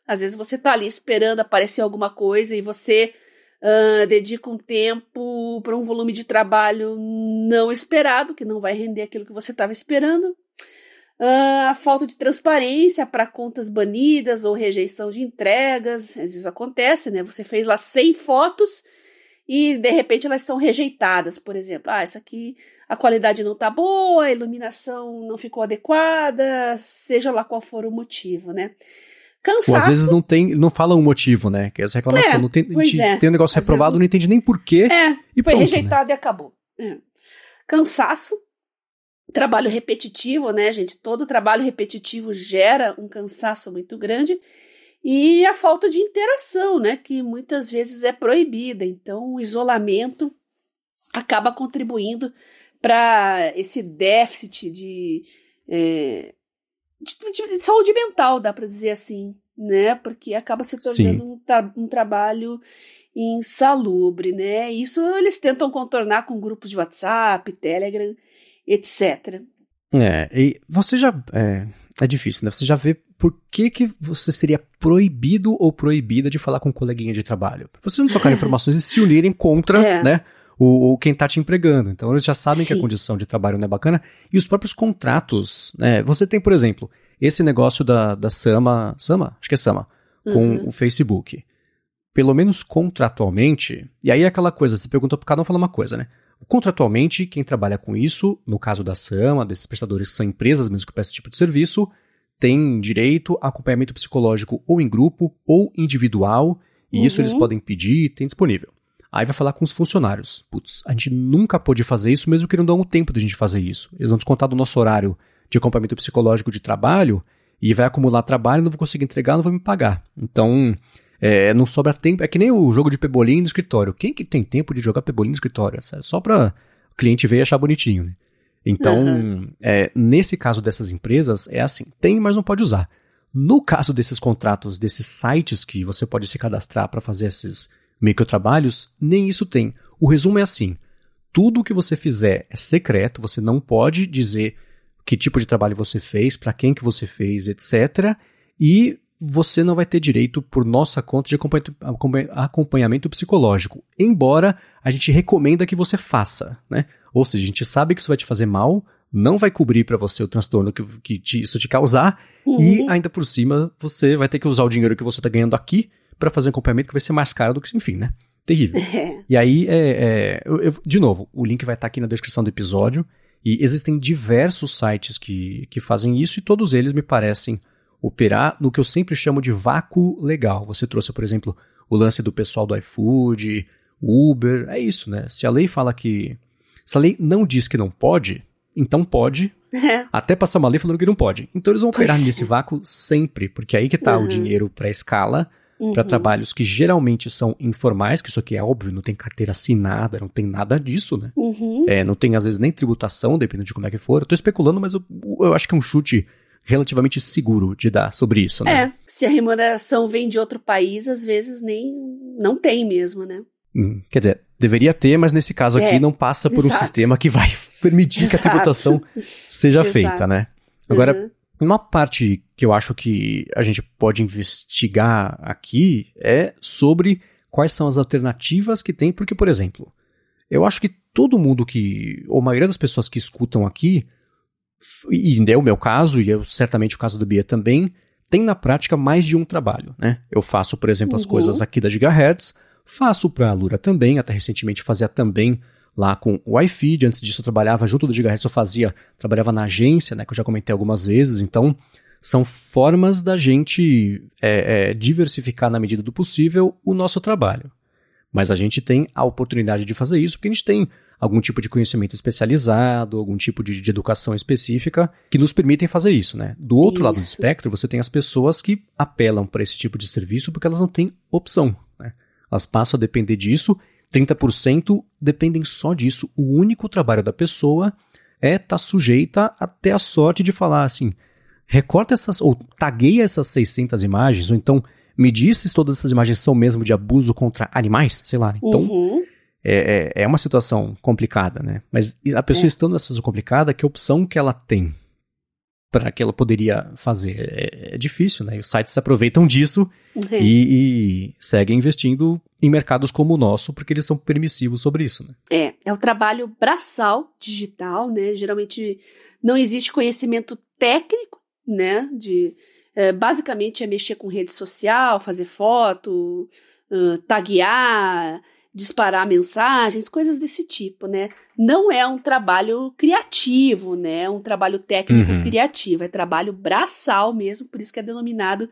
Às vezes você está ali esperando aparecer alguma coisa e você uh, dedica um tempo para um volume de trabalho não esperado, que não vai render aquilo que você estava esperando. Uh, a falta de transparência para contas banidas ou rejeição de entregas, às vezes acontece, né? Você fez lá 100 fotos e de repente elas são rejeitadas, por exemplo. Ah, essa aqui a qualidade não tá boa, a iluminação não ficou adequada, seja lá qual for o motivo, né? Cansaço. Ou às vezes não tem, não fala um motivo, né? Que essa reclamação é, não tem, é. tem um negócio às reprovado, não... não entende nem porquê. É, e foi pronto, rejeitado né? e acabou. É. Cansaço, trabalho repetitivo, né, gente? Todo trabalho repetitivo gera um cansaço muito grande. E a falta de interação, né? Que muitas vezes é proibida. Então, o isolamento acaba contribuindo para esse déficit de, é, de, de, saúde mental, dá para dizer assim, né? Porque acaba se tornando um, tra um, trabalho insalubre, né? Isso eles tentam contornar com grupos de WhatsApp, Telegram etc. É, e você já. É, é difícil, né? Você já vê por que, que você seria proibido ou proibida de falar com um coleguinha de trabalho. Pra você não trocar informações e se unirem contra, é. né? O, o, quem está te empregando. Então eles já sabem Sim. que a condição de trabalho não é bacana. E os próprios contratos, né? Você tem, por exemplo, esse negócio da, da Sama. Sama? Acho que é Sama. Com uhum. o Facebook. Pelo menos contratualmente. E aí é aquela coisa, você perguntou para cada um falar uma coisa, né? Contratualmente, quem trabalha com isso, no caso da SAMA, desses prestadores que são empresas mesmo que prestam esse tipo de serviço, tem direito a acompanhamento psicológico ou em grupo ou individual, e uhum. isso eles uhum. podem pedir, tem disponível. Aí vai falar com os funcionários. Putz, a gente nunca pôde fazer isso, mesmo que não dão o tempo de a gente fazer isso. Eles vão descontar do nosso horário de acompanhamento psicológico de trabalho e vai acumular trabalho, não vou conseguir entregar, não vou me pagar. Então, é, não sobra tempo. É que nem o jogo de pebolim no escritório. Quem que tem tempo de jogar pebolim no escritório? Só para o cliente ver e achar bonitinho, né? Então, uhum. é, nesse caso dessas empresas, é assim: tem, mas não pode usar. No caso desses contratos, desses sites que você pode se cadastrar para fazer esses microtrabalhos, nem isso tem. O resumo é assim: tudo o que você fizer é secreto, você não pode dizer que tipo de trabalho você fez, para quem que você fez, etc. E você não vai ter direito por nossa conta de acompanhamento psicológico, embora a gente recomenda que você faça, né? Ou seja, a gente sabe que isso vai te fazer mal, não vai cobrir para você o transtorno que, que te, isso te causar, uhum. e ainda por cima você vai ter que usar o dinheiro que você está ganhando aqui para fazer um acompanhamento que vai ser mais caro do que, enfim, né? Terrível. e aí, é, é eu, eu, de novo, o link vai estar tá aqui na descrição do episódio, e existem diversos sites que, que fazem isso, e todos eles me parecem operar no que eu sempre chamo de vácuo legal. Você trouxe, por exemplo, o lance do pessoal do iFood, Uber, é isso, né? Se a lei fala que. Se a lei não diz que não pode, então pode. É. Até passar uma lei falando que não pode. Então eles vão operar pois nesse é. vácuo sempre, porque aí que está uhum. o dinheiro para escala, uhum. para trabalhos que geralmente são informais, que isso aqui é óbvio, não tem carteira assinada, não tem nada disso, né? Uhum. É, não tem às vezes nem tributação, dependendo de como é que for. Eu tô especulando, mas eu, eu acho que é um chute relativamente seguro de dar sobre isso, né? É, se a remuneração vem de outro país, às vezes nem não tem mesmo, né? Hum, quer dizer, deveria ter, mas nesse caso aqui é, não passa por exato. um sistema que vai permitir exato. que a tributação seja exato. feita, né? Agora, uhum. Uma parte que eu acho que a gente pode investigar aqui é sobre quais são as alternativas que tem, porque, por exemplo, eu acho que todo mundo que, ou a maioria das pessoas que escutam aqui, e é o meu caso, e é certamente o caso do Bia também, tem na prática mais de um trabalho. Né? Eu faço, por exemplo, as uhum. coisas aqui da Gigahertz, faço para a Lura também, até recentemente fazia também lá com o iFeed, antes disso eu trabalhava junto do Gigahertz, eu fazia, trabalhava na agência, né, que eu já comentei algumas vezes, então são formas da gente é, é, diversificar na medida do possível o nosso trabalho. Mas a gente tem a oportunidade de fazer isso porque a gente tem algum tipo de conhecimento especializado, algum tipo de, de educação específica que nos permitem fazer isso, né? Do outro isso. lado do espectro, você tem as pessoas que apelam para esse tipo de serviço porque elas não têm opção, né? Elas passam a depender disso, 30% dependem só disso. O único trabalho da pessoa é estar tá sujeita até a sorte de falar assim, recorta essas, ou tagueia essas 600 imagens, ou então me diz se todas essas imagens são mesmo de abuso contra animais, sei lá. Então, uhum. é, é, é, uma situação complicada, né? Mas a pessoa é. estando nessa situação complicada, que opção que ela tem para que ela poderia fazer? É, é, difícil, né? E os sites se aproveitam disso uhum. e, e, seguem investindo em mercados como o nosso, porque eles são permissivos sobre isso, né? É, é o trabalho braçal digital, né? Geralmente não existe conhecimento técnico, né? De é, basicamente é mexer com rede social, fazer foto, uh, taguear, disparar mensagens, coisas desse tipo, né? Não é um trabalho criativo, né? Um trabalho técnico uhum. criativo, é trabalho braçal mesmo, por isso que é denominado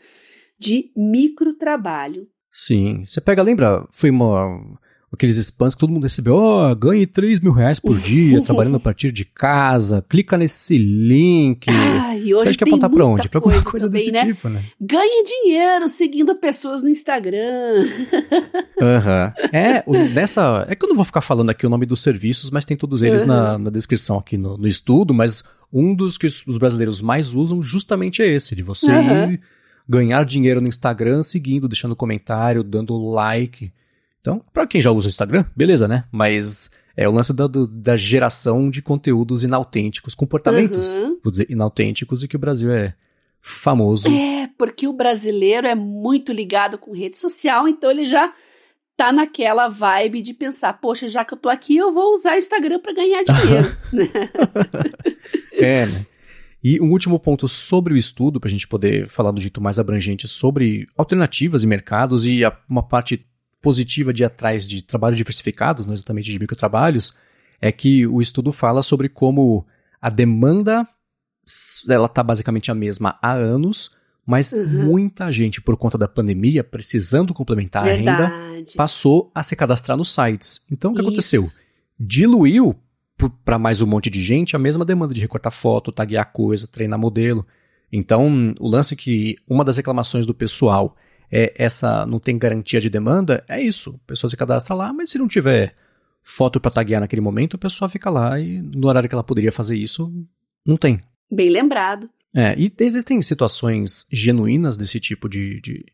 de microtrabalho. Sim, você pega, lembra, foi uma aqueles spams que todo mundo recebeu, ó, oh, ganhe 3 mil reais por dia, trabalhando a partir de casa, clica nesse link. Ah, e hoje Você acha que apontar pra onde? Pra alguma coisa, coisa também, desse né? tipo, né? Ganhe dinheiro seguindo pessoas no Instagram. Aham. Uhum. É, o, nessa, é que eu não vou ficar falando aqui o nome dos serviços, mas tem todos eles uhum. na, na descrição aqui no, no, estudo, mas um dos que os brasileiros mais usam justamente é esse, de você uhum. ganhar dinheiro no Instagram seguindo, deixando comentário, dando like. Então, para quem já usa o Instagram, beleza, né? Mas é o lance da, do, da geração de conteúdos inautênticos, comportamentos, uhum. vou dizer, inautênticos, e que o Brasil é famoso. É, porque o brasileiro é muito ligado com rede social, então ele já tá naquela vibe de pensar, poxa, já que eu tô aqui, eu vou usar o Instagram para ganhar dinheiro. é, né? E um último ponto sobre o estudo, para a gente poder falar do jeito mais abrangente sobre alternativas e mercados e a, uma parte positiva de ir atrás de trabalhos diversificados, não exatamente de microtrabalhos, é que o estudo fala sobre como a demanda ela está basicamente a mesma há anos, mas uhum. muita gente, por conta da pandemia, precisando complementar Verdade. a renda, passou a se cadastrar nos sites. Então, o que Isso. aconteceu? Diluiu para mais um monte de gente a mesma demanda de recortar foto, taguear coisa, treinar modelo. Então, o lance é que uma das reclamações do pessoal é, essa não tem garantia de demanda, é isso. A pessoa se cadastra lá, mas se não tiver foto para taguear naquele momento, a pessoa fica lá e no horário que ela poderia fazer isso, não tem. Bem lembrado. É, e existem situações genuínas desse tipo de, de,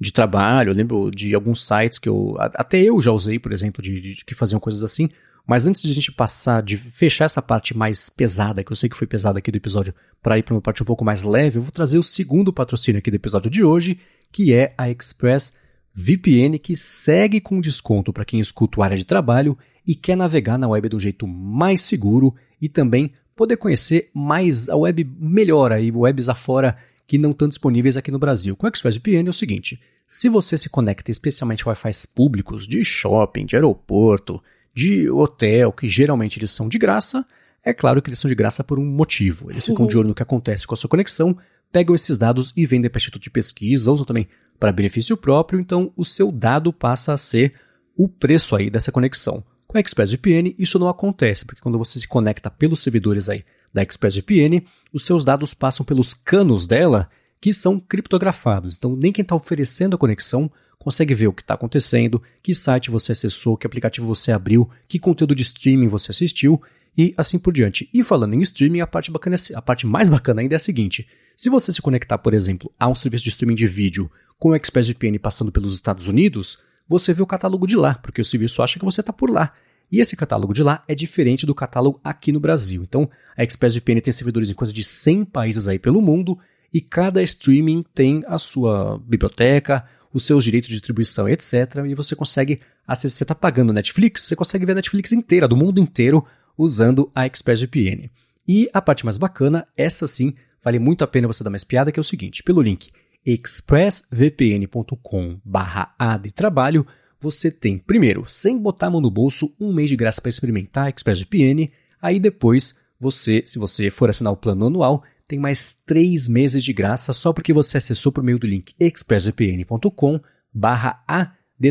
de, trabalho. Eu lembro de alguns sites que eu. Até eu já usei, por exemplo, de, de que faziam coisas assim. Mas antes de a gente passar, de fechar essa parte mais pesada, que eu sei que foi pesada aqui do episódio, para ir para uma parte um pouco mais leve, eu vou trazer o segundo patrocínio aqui do episódio de hoje, que é a Express VPN, que segue com desconto para quem escuta o área de trabalho e quer navegar na web de um jeito mais seguro e também poder conhecer mais a web melhor aí, webs afora que não estão disponíveis aqui no Brasil. Com o ExpressVPN é o seguinte, se você se conecta especialmente a Wi-Fi públicos de shopping, de aeroporto, de hotel, que geralmente eles são de graça, é claro que eles são de graça por um motivo. Eles ficam uhum. de olho no que acontece com a sua conexão pegam esses dados e vendem para instituto de pesquisa, usam também para benefício próprio, então o seu dado passa a ser o preço aí dessa conexão. Com a ExpressVPN isso não acontece, porque quando você se conecta pelos servidores aí da ExpressVPN, os seus dados passam pelos canos dela, que são criptografados. Então nem quem está oferecendo a conexão consegue ver o que está acontecendo, que site você acessou, que aplicativo você abriu, que conteúdo de streaming você assistiu e assim por diante. E falando em streaming, a parte, bacana, é a parte mais bacana ainda é a seguinte: se você se conectar, por exemplo, a um serviço de streaming de vídeo com o ExpressVPN passando pelos Estados Unidos, você vê o catálogo de lá, porque o serviço acha que você está por lá. E esse catálogo de lá é diferente do catálogo aqui no Brasil. Então, a ExpressVPN tem servidores em coisa de 100 países aí pelo mundo e cada streaming tem a sua biblioteca, os seus direitos de distribuição, etc. E você consegue acessar, você está pagando Netflix, você consegue ver a Netflix inteira, do mundo inteiro, usando a ExpressVPN. E a parte mais bacana, essa sim, vale muito a pena você dar uma espiada, que é o seguinte, pelo link expressvpn.com barra trabalho, você tem, primeiro, sem botar a mão no bolso, um mês de graça para experimentar a ExpressVPN, aí depois, você, se você for assinar o plano anual, tem mais três meses de graça só porque você acessou por meio do link expressvpn.com barra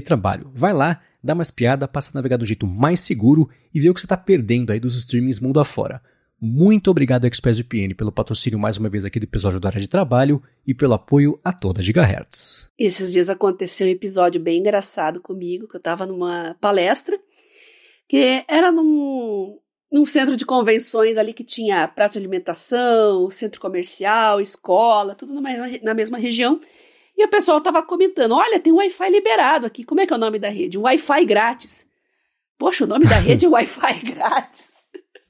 trabalho. Vai lá, dá uma espiada, passa a navegar do jeito mais seguro e vê o que você está perdendo aí dos streamings mundo afora. Muito obrigado ExpressVPN pelo patrocínio mais uma vez aqui do episódio da área de trabalho e pelo apoio a toda Gigahertz. Esses dias aconteceu um episódio bem engraçado comigo, que eu estava numa palestra, que era num, num centro de convenções ali que tinha prato de alimentação, centro comercial, escola, tudo na mesma região. E o pessoal tava comentando: olha, tem um Wi-Fi liberado aqui. Como é que é o nome da rede? Um Wi-Fi grátis. Poxa, o nome da rede é Wi-Fi grátis.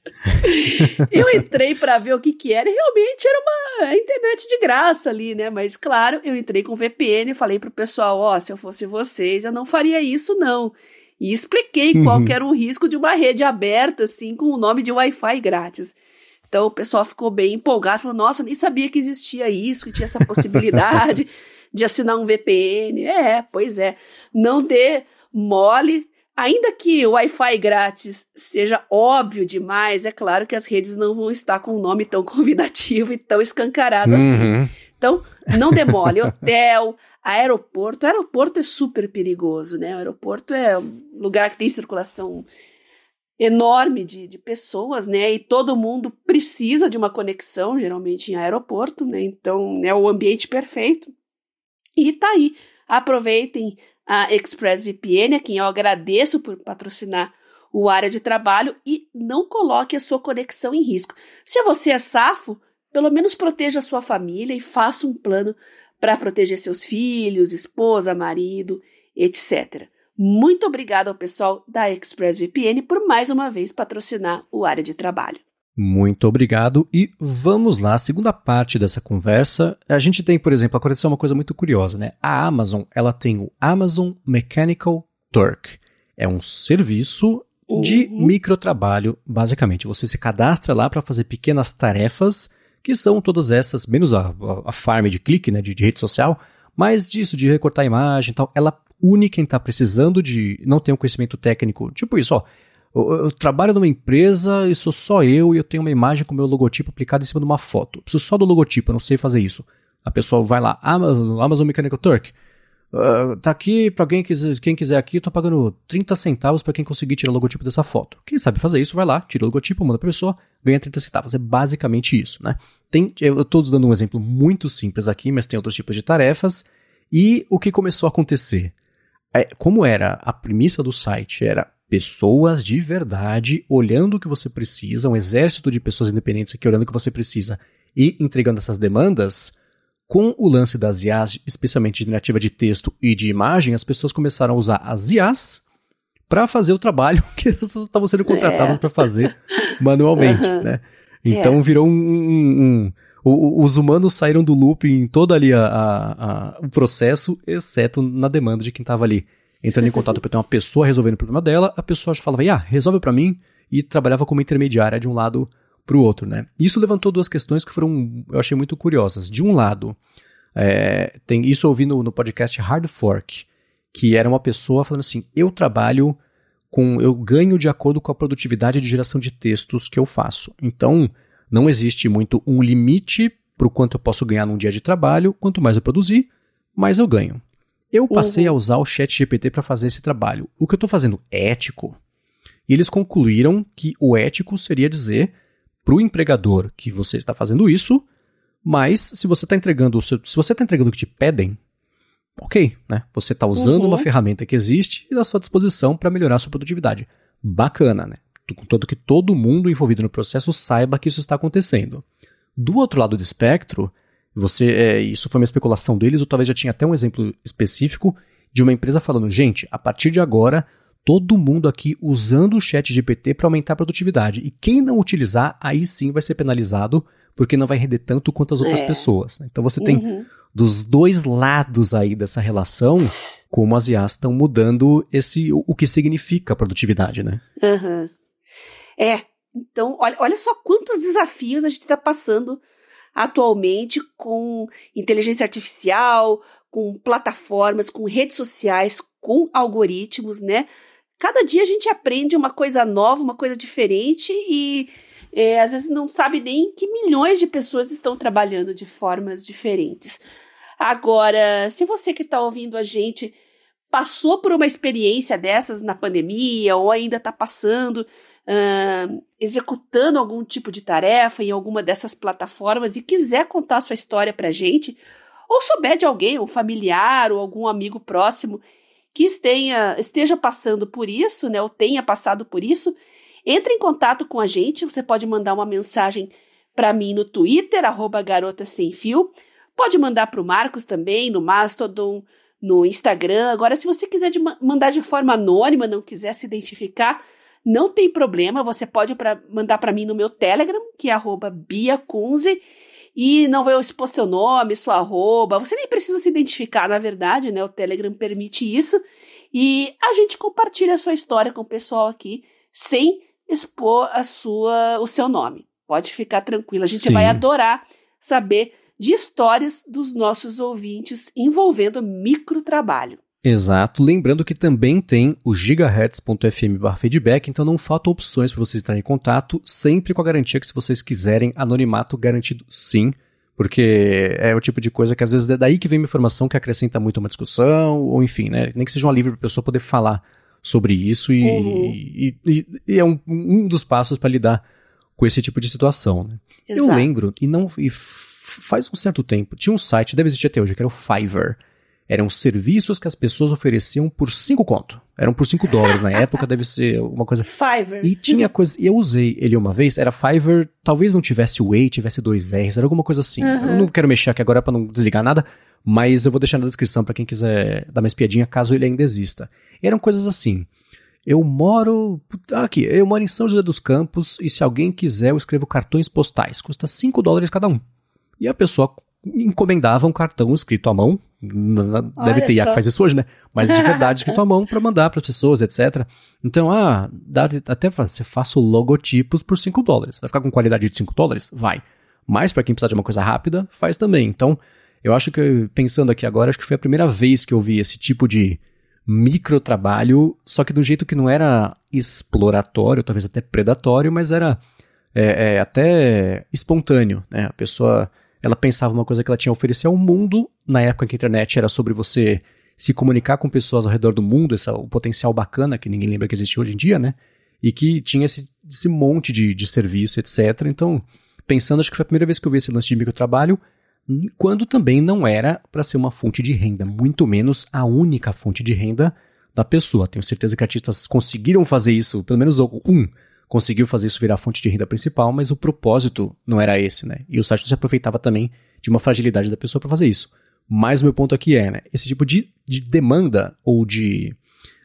eu entrei para ver o que que era e realmente era uma internet de graça ali, né? Mas claro, eu entrei com VPN e falei pro pessoal, ó, oh, se eu fosse vocês, eu não faria isso não. E expliquei uhum. qual era o risco de uma rede aberta assim com o nome de Wi-Fi grátis. Então o pessoal ficou bem empolgado, falou: "Nossa, nem sabia que existia isso, que tinha essa possibilidade de assinar um VPN". É, pois é. Não dê mole Ainda que o Wi-Fi grátis seja óbvio demais, é claro que as redes não vão estar com um nome tão convidativo e tão escancarado assim. uhum. assim. Então, não demole. Hotel, aeroporto. Aeroporto é super perigoso, né? O aeroporto é um lugar que tem circulação enorme de, de pessoas, né? E todo mundo precisa de uma conexão, geralmente em aeroporto, né? Então, é o ambiente perfeito. E tá aí. Aproveitem a ExpressVPN, a quem eu agradeço por patrocinar o área de trabalho e não coloque a sua conexão em risco. Se você é safo, pelo menos proteja a sua família e faça um plano para proteger seus filhos, esposa, marido, etc. Muito obrigado ao pessoal da ExpressVPN por mais uma vez patrocinar o área de trabalho. Muito obrigado e vamos lá, segunda parte dessa conversa. A gente tem, por exemplo, aconteceu uma coisa muito curiosa, né? A Amazon, ela tem o Amazon Mechanical Turk. É um serviço uhum. de microtrabalho, basicamente. Você se cadastra lá para fazer pequenas tarefas, que são todas essas, menos a, a, farm de clique, né, de, de, rede social, mas disso, de recortar a imagem e tal. Ela une quem está precisando de, não tem um conhecimento técnico, tipo isso, ó eu, eu, trabalho numa empresa e sou só eu e eu tenho uma imagem com meu logotipo aplicado em cima de uma foto. Eu preciso só do logotipo, eu não sei fazer isso. A pessoa vai lá, Amazon, Amazon Mechanical Turk. Uh, tá aqui para quem quiser, quem quiser aqui, tô pagando 30 centavos para quem conseguir tirar o logotipo dessa foto. Quem sabe fazer isso, vai lá, tira o logotipo, manda pra pessoa, ganha 30 centavos. É basicamente isso, né? Tem, eu tô dando um exemplo muito simples aqui, mas tem outros tipos de tarefas. E o que começou a acontecer? É, como era a premissa do site, era pessoas de verdade olhando o que você precisa, um exército de pessoas independentes aqui olhando o que você precisa e entregando essas demandas, com o lance das IAs, especialmente de narrativa de texto e de imagem, as pessoas começaram a usar as IAs para fazer o trabalho que elas estavam sendo contratadas é. para fazer manualmente, uhum. né? Então é. virou um, um, um, os humanos saíram do loop em todo ali a, a, a, o processo, exceto na demanda de quem estava ali entrando em contato para ter uma pessoa resolvendo o problema dela, a pessoa já falava, ah, resolve para mim, e trabalhava como intermediária de um lado para o outro, né? Isso levantou duas questões que foram, eu achei muito curiosas. De um lado, é, tem isso eu ouvi no, no podcast Hard Fork, que era uma pessoa falando assim, eu trabalho com, eu ganho de acordo com a produtividade de geração de textos que eu faço. Então, não existe muito um limite para o quanto eu posso ganhar num dia de trabalho, quanto mais eu produzir, mais eu ganho. Eu passei uhum. a usar o Chat GPT para fazer esse trabalho. O que eu estou fazendo é ético? E eles concluíram que o ético seria dizer para o empregador que você está fazendo isso, mas se você está entregando seu, se você está entregando o que te pedem, ok, né? Você está usando uhum. uma ferramenta que existe e à sua disposição para melhorar a sua produtividade. Bacana, né? Contanto que todo mundo envolvido no processo saiba que isso está acontecendo. Do outro lado do espectro, você, é, isso foi uma especulação deles, ou talvez já tinha até um exemplo específico de uma empresa falando, gente, a partir de agora, todo mundo aqui usando o chat GPT para aumentar a produtividade. E quem não utilizar, aí sim vai ser penalizado, porque não vai render tanto quanto as outras é. pessoas. Então você uhum. tem dos dois lados aí dessa relação, como as IAs estão mudando esse o, o, que significa a produtividade, né? Uhum. É. Então, olha, olha só quantos desafios a gente está passando atualmente com inteligência artificial, com plataformas, com redes sociais, com algoritmos, né? Cada dia a gente aprende uma coisa nova, uma coisa diferente e é, às vezes não sabe nem que milhões de pessoas estão trabalhando de formas diferentes. Agora, se você que está ouvindo a gente passou por uma experiência dessas na pandemia ou ainda está passando, uh, executando algum tipo de tarefa em alguma dessas plataformas e quiser contar sua história para gente, ou souber de alguém, um familiar ou algum amigo próximo que esteja, esteja passando por isso, né, ou tenha passado por isso, Entre em contato com a gente, você pode mandar uma mensagem para mim no Twitter, arroba garota sem fio. Pode mandar para o Marcos também, no Mastodon, no Instagram. Agora, se você quiser de mandar de forma anônima, não quiser se identificar, não tem problema. Você pode pra, mandar para mim no meu Telegram, que é arroba e não vai expor seu nome, sua arroba. Você nem precisa se identificar, na verdade, né? O Telegram permite isso. E a gente compartilha a sua história com o pessoal aqui, sem expor a sua, o seu nome. Pode ficar tranquilo, a gente Sim. vai adorar saber de histórias dos nossos ouvintes envolvendo microtrabalho. Exato. Lembrando que também tem o gigahertz.fm feedback, então não faltam opções para vocês entrarem em contato, sempre com a garantia que se vocês quiserem, anonimato garantido sim, porque é o tipo de coisa que às vezes é daí que vem uma informação que acrescenta muito uma discussão, ou enfim, né? Nem que seja um livre para a pessoa poder falar sobre isso e, uhum. e, e, e é um, um dos passos para lidar com esse tipo de situação. Né? Eu lembro, e não e faz um certo tempo, tinha um site, deve existir até hoje, que era o Fiverr. Eram serviços que as pessoas ofereciam por 5 conto. Eram por 5 dólares na época, deve ser uma coisa. Fiverr. E tinha coisa. E eu usei ele uma vez, era Fiverr, talvez não tivesse o A, tivesse dois R's, era alguma coisa assim. Uhum. Eu não quero mexer aqui agora para não desligar nada, mas eu vou deixar na descrição para quem quiser dar uma espiadinha, caso ele ainda exista. Eram coisas assim. Eu moro. Aqui, eu moro em São José dos Campos e se alguém quiser, eu escrevo cartões postais. Custa 5 dólares cada um. E a pessoa encomendava um cartão escrito à mão. Deve ter IA que faz isso hoje, né? Mas de verdade escrito à mão para mandar para as pessoas, etc. Então, ah, dá, até você faça logotipos por 5 dólares. Vai ficar com qualidade de 5 dólares? Vai. Mas para quem precisar de uma coisa rápida, faz também. Então, eu acho que, pensando aqui agora, acho que foi a primeira vez que eu vi esse tipo de microtrabalho, só que do jeito que não era exploratório, talvez até predatório, mas era é, é, até espontâneo. Né? A pessoa ela pensava uma coisa que ela tinha a oferecer ao mundo, na época em que a internet era sobre você se comunicar com pessoas ao redor do mundo, esse, o potencial bacana que ninguém lembra que existe hoje em dia, né? E que tinha esse, esse monte de, de serviço, etc. Então, pensando, acho que foi a primeira vez que eu vi esse lance de microtrabalho, quando também não era para ser uma fonte de renda, muito menos a única fonte de renda da pessoa. Tenho certeza que artistas conseguiram fazer isso, pelo menos um conseguiu fazer isso virar fonte de renda principal, mas o propósito não era esse, né? E o site se aproveitava também de uma fragilidade da pessoa para fazer isso. Mas o meu ponto aqui é, né? Esse tipo de, de demanda ou de,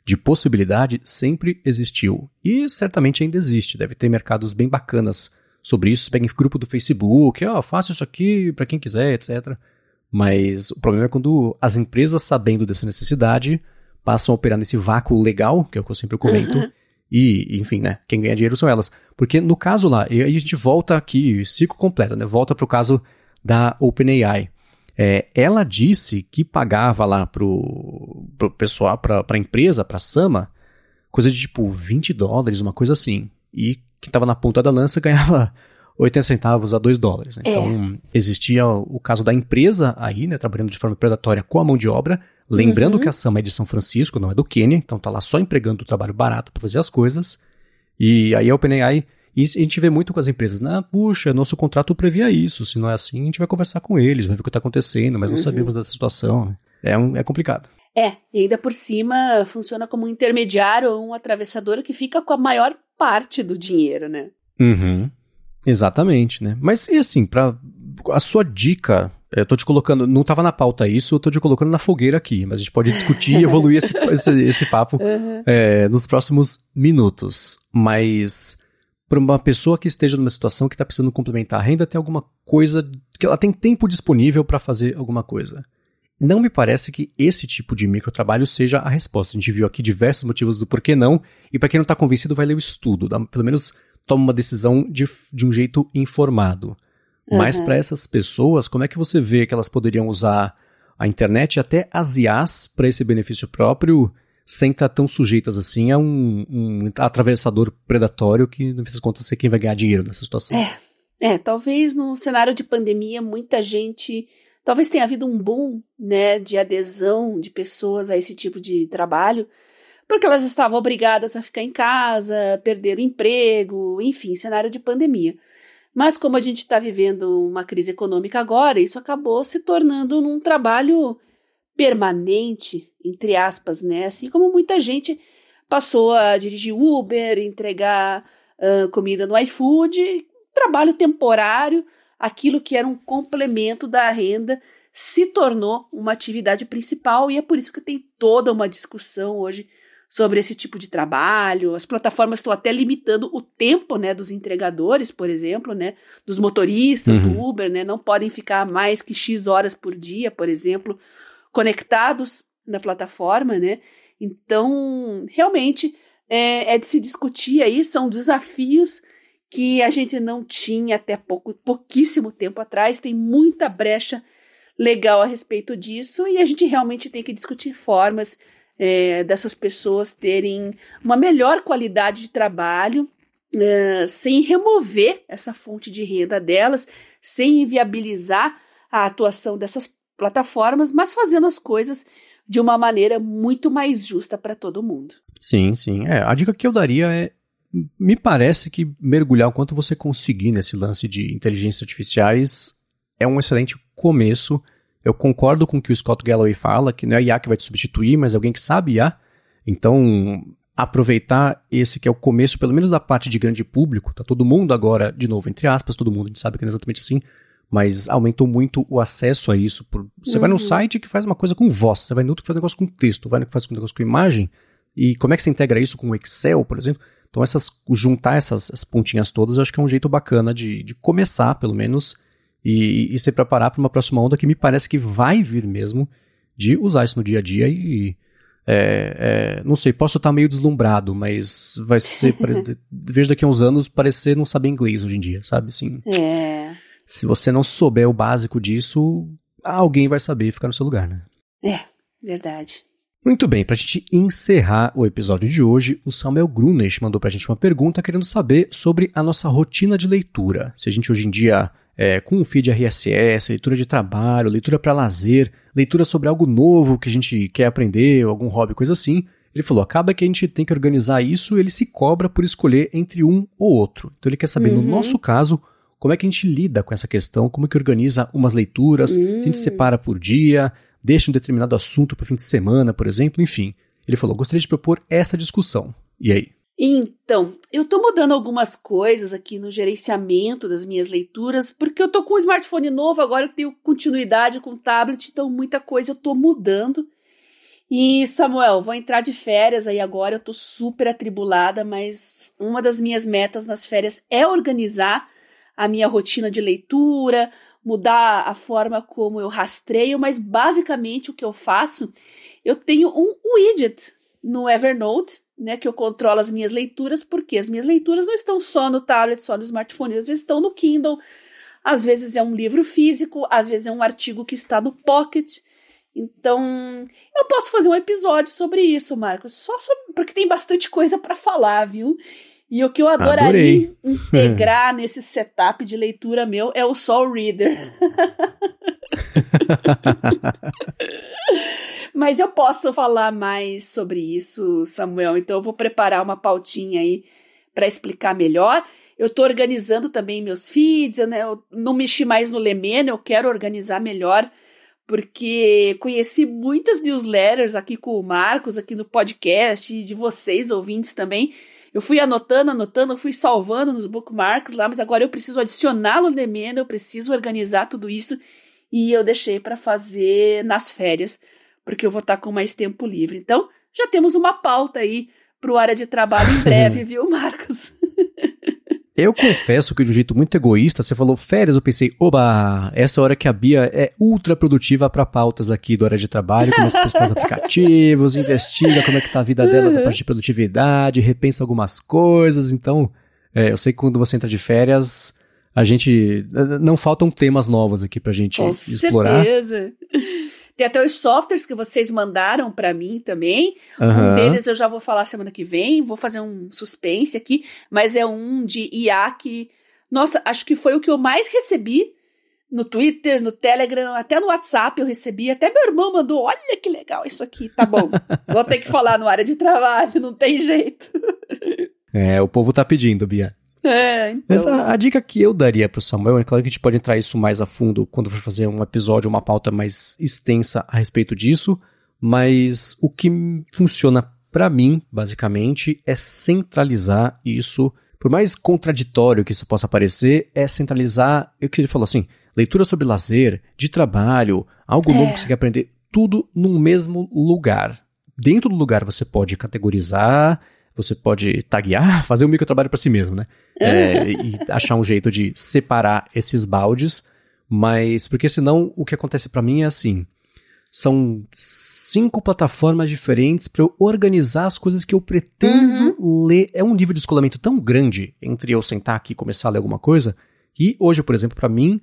de possibilidade sempre existiu. E certamente ainda existe. Deve ter mercados bem bacanas sobre isso. Pega em grupo do Facebook, ó, oh, faça isso aqui para quem quiser, etc. Mas o problema é quando as empresas, sabendo dessa necessidade, passam a operar nesse vácuo legal, que é o que eu sempre comento, uhum. E, enfim, né, quem ganha dinheiro são elas. Porque no caso lá, e aí a gente volta aqui, ciclo completo, né, volta para o caso da OpenAI. É, ela disse que pagava lá pro, pessoal, pra, pra empresa, pra Sama, coisa de tipo 20 dólares, uma coisa assim. E que estava na ponta da lança ganhava 80 centavos a 2 dólares. Né? É. Então, existia o caso da empresa aí, né, trabalhando de forma predatória com a mão de obra, lembrando uhum. que a Sama é de São Francisco, não é do Quênia, então tá lá só empregando o trabalho barato para fazer as coisas. E aí a OpenAI, e a gente vê muito com as empresas, ah, puxa, nosso contrato previa isso, se não é assim, a gente vai conversar com eles, vai ver o que está acontecendo, mas não uhum. sabemos dessa situação. Né? É, um, é complicado. É, e ainda por cima funciona como um intermediário ou um atravessador que fica com a maior parte do dinheiro, né? Uhum. Exatamente, né? Mas e assim, para a sua dica, eu tô te colocando, não estava na pauta isso, eu tô te colocando na fogueira aqui, mas a gente pode discutir e evoluir esse, esse, esse, papo uhum. é, nos próximos minutos. Mas para uma pessoa que esteja numa situação que está precisando complementar a renda, tem alguma coisa que ela tem tempo disponível para fazer alguma coisa. Não me parece que esse tipo de microtrabalho seja a resposta. A gente viu aqui diversos motivos do porquê não, e para quem não está convencido, vai ler o estudo, dá, pelo menos toma uma decisão de, de um jeito informado. Uhum. Mas para essas pessoas, como é que você vê que elas poderiam usar a internet e até as IAs para esse benefício próprio, sem estar tá tão sujeitas assim a um, um atravessador predatório que, no fim das contas, é quem vai ganhar dinheiro nessa situação? É, é talvez no cenário de pandemia, muita gente Talvez tenha havido um boom né, de adesão de pessoas a esse tipo de trabalho, porque elas estavam obrigadas a ficar em casa, perder o emprego, enfim, cenário de pandemia. Mas como a gente está vivendo uma crise econômica agora, isso acabou se tornando um trabalho permanente, entre aspas, né? Assim como muita gente passou a dirigir Uber, entregar uh, comida no iFood, trabalho temporário, aquilo que era um complemento da renda se tornou uma atividade principal e é por isso que tem toda uma discussão hoje sobre esse tipo de trabalho. As plataformas estão até limitando o tempo, né, dos entregadores, por exemplo, né, dos motoristas uhum. do Uber, né, não podem ficar mais que x horas por dia, por exemplo, conectados na plataforma, né. Então, realmente é, é de se discutir aí, são desafios que a gente não tinha até pouco, pouquíssimo tempo atrás. Tem muita brecha legal a respeito disso e a gente realmente tem que discutir formas é, dessas pessoas terem uma melhor qualidade de trabalho, é, sem remover essa fonte de renda delas, sem inviabilizar a atuação dessas plataformas, mas fazendo as coisas de uma maneira muito mais justa para todo mundo. Sim, sim. É, a dica que eu daria é me parece que mergulhar o quanto você conseguir nesse lance de inteligências artificiais é um excelente começo eu concordo com o que o Scott Galloway fala, que não é a IA que vai te substituir, mas alguém que sabe IA. Então, aproveitar esse que é o começo, pelo menos da parte de grande público, tá todo mundo agora, de novo, entre aspas, todo mundo, a gente sabe que não é exatamente assim, mas aumentou muito o acesso a isso. Você uhum. vai num uhum. site que faz uma coisa com voz, você vai no outro que faz um negócio com texto, vai no que faz um negócio com imagem, e como é que você integra isso com o Excel, por exemplo? Então, essas, juntar essas, essas pontinhas todas, eu acho que é um jeito bacana de, de começar, pelo menos, e, e se preparar para uma próxima onda que me parece que vai vir mesmo de usar isso no dia a dia e. É, é, não sei, posso estar meio deslumbrado, mas vai ser. vejo daqui a uns anos parecer não saber inglês hoje em dia, sabe? Assim, é. Se você não souber o básico disso, alguém vai saber ficar no seu lugar, né? É, verdade. Muito bem, para a gente encerrar o episódio de hoje, o Samuel Grunesh mandou para a gente uma pergunta querendo saber sobre a nossa rotina de leitura. Se a gente hoje em dia é, com o feed RSS, leitura de trabalho, leitura para lazer, leitura sobre algo novo que a gente quer aprender, algum hobby, coisa assim. Ele falou: acaba que a gente tem que organizar isso, ele se cobra por escolher entre um ou outro. Então ele quer saber, uhum. no nosso caso, como é que a gente lida com essa questão, como é que organiza umas leituras, uhum. se a gente hum. separa por dia, deixa um determinado assunto para fim de semana, por exemplo, enfim. Ele falou: gostaria de propor essa discussão. E aí? Então, eu estou mudando algumas coisas aqui no gerenciamento das minhas leituras, porque eu estou com um smartphone novo, agora eu tenho continuidade com o tablet, então muita coisa eu estou mudando. E Samuel, vou entrar de férias aí agora, eu estou super atribulada, mas uma das minhas metas nas férias é organizar a minha rotina de leitura, mudar a forma como eu rastreio, mas basicamente o que eu faço, eu tenho um widget no Evernote né, que eu controlo as minhas leituras, porque as minhas leituras não estão só no tablet, só no smartphone, às vezes estão no Kindle, às vezes é um livro físico, às vezes é um artigo que está no Pocket. Então, eu posso fazer um episódio sobre isso, Marcos, só sobre, porque tem bastante coisa para falar, viu? E o que eu adoraria Adorei. integrar nesse setup de leitura meu é o Soul Reader. Mas eu posso falar mais sobre isso, Samuel. Então eu vou preparar uma pautinha aí para explicar melhor. Eu estou organizando também meus feeds, né, eu não mexi mais no Lemena, eu quero organizar melhor, porque conheci muitas newsletters aqui com o Marcos, aqui no podcast, e de vocês, ouvintes também. Eu fui anotando, anotando, fui salvando nos bookmarks lá, mas agora eu preciso adicionar no Lemena, eu preciso organizar tudo isso, e eu deixei para fazer nas férias porque eu vou estar com mais tempo livre. Então, já temos uma pauta aí para o área de trabalho em breve, viu, Marcos? Eu confesso que de um jeito muito egoísta, você falou férias, eu pensei, oba, essa hora que a Bia é ultra produtiva para pautas aqui do área de trabalho, começa a testar os aplicativos, investiga como é que tá a vida dela da parte de produtividade, repensa algumas coisas, então, é, eu sei que quando você entra de férias, a gente, não faltam temas novos aqui pra gente Com explorar. certeza. Tem até os softwares que vocês mandaram para mim também. Uhum. Um deles eu já vou falar semana que vem, vou fazer um suspense aqui, mas é um de IA que, nossa, acho que foi o que eu mais recebi no Twitter, no Telegram, até no WhatsApp eu recebi, até meu irmão mandou, olha que legal isso aqui, tá bom. vou ter que falar no área de trabalho, não tem jeito. É, o povo tá pedindo, Bia. É, então... Mas a, a, dica que eu daria pro Samuel, é claro que a gente pode entrar isso mais a fundo quando for fazer um episódio, uma pauta mais extensa a respeito disso, mas o que funciona para mim, basicamente, é centralizar isso por mais contraditório que isso possa parecer, é centralizar é o que ele falou assim: leitura sobre lazer, de trabalho, algo é. novo que você quer aprender, tudo num mesmo lugar. Dentro do lugar você pode categorizar, você pode taguear, fazer um microtrabalho para si mesmo, né? É, e achar um jeito de separar esses baldes, mas porque senão o que acontece para mim é assim: são cinco plataformas diferentes para eu organizar as coisas que eu pretendo uhum. ler. É um nível de descolamento tão grande entre eu sentar aqui e começar a ler alguma coisa. E hoje, por exemplo, para mim,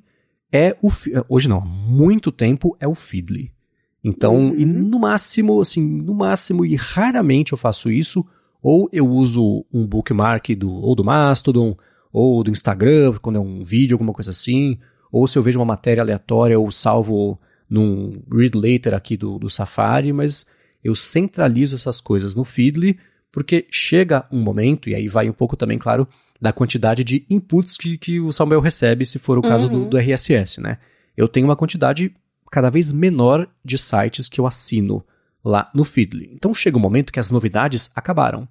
é o. Hoje não, há muito tempo é o Feedly. Então, uhum. e no máximo, assim, no máximo, e raramente eu faço isso, ou eu uso um bookmark do, ou do Mastodon, ou do Instagram, quando é um vídeo, alguma coisa assim, ou se eu vejo uma matéria aleatória, eu salvo num read later aqui do, do Safari, mas eu centralizo essas coisas no Feedly, porque chega um momento, e aí vai um pouco também, claro, da quantidade de inputs que, que o Samuel recebe, se for o caso uhum. do, do RSS, né? Eu tenho uma quantidade cada vez menor de sites que eu assino lá no Feedly. Então chega um momento que as novidades acabaram.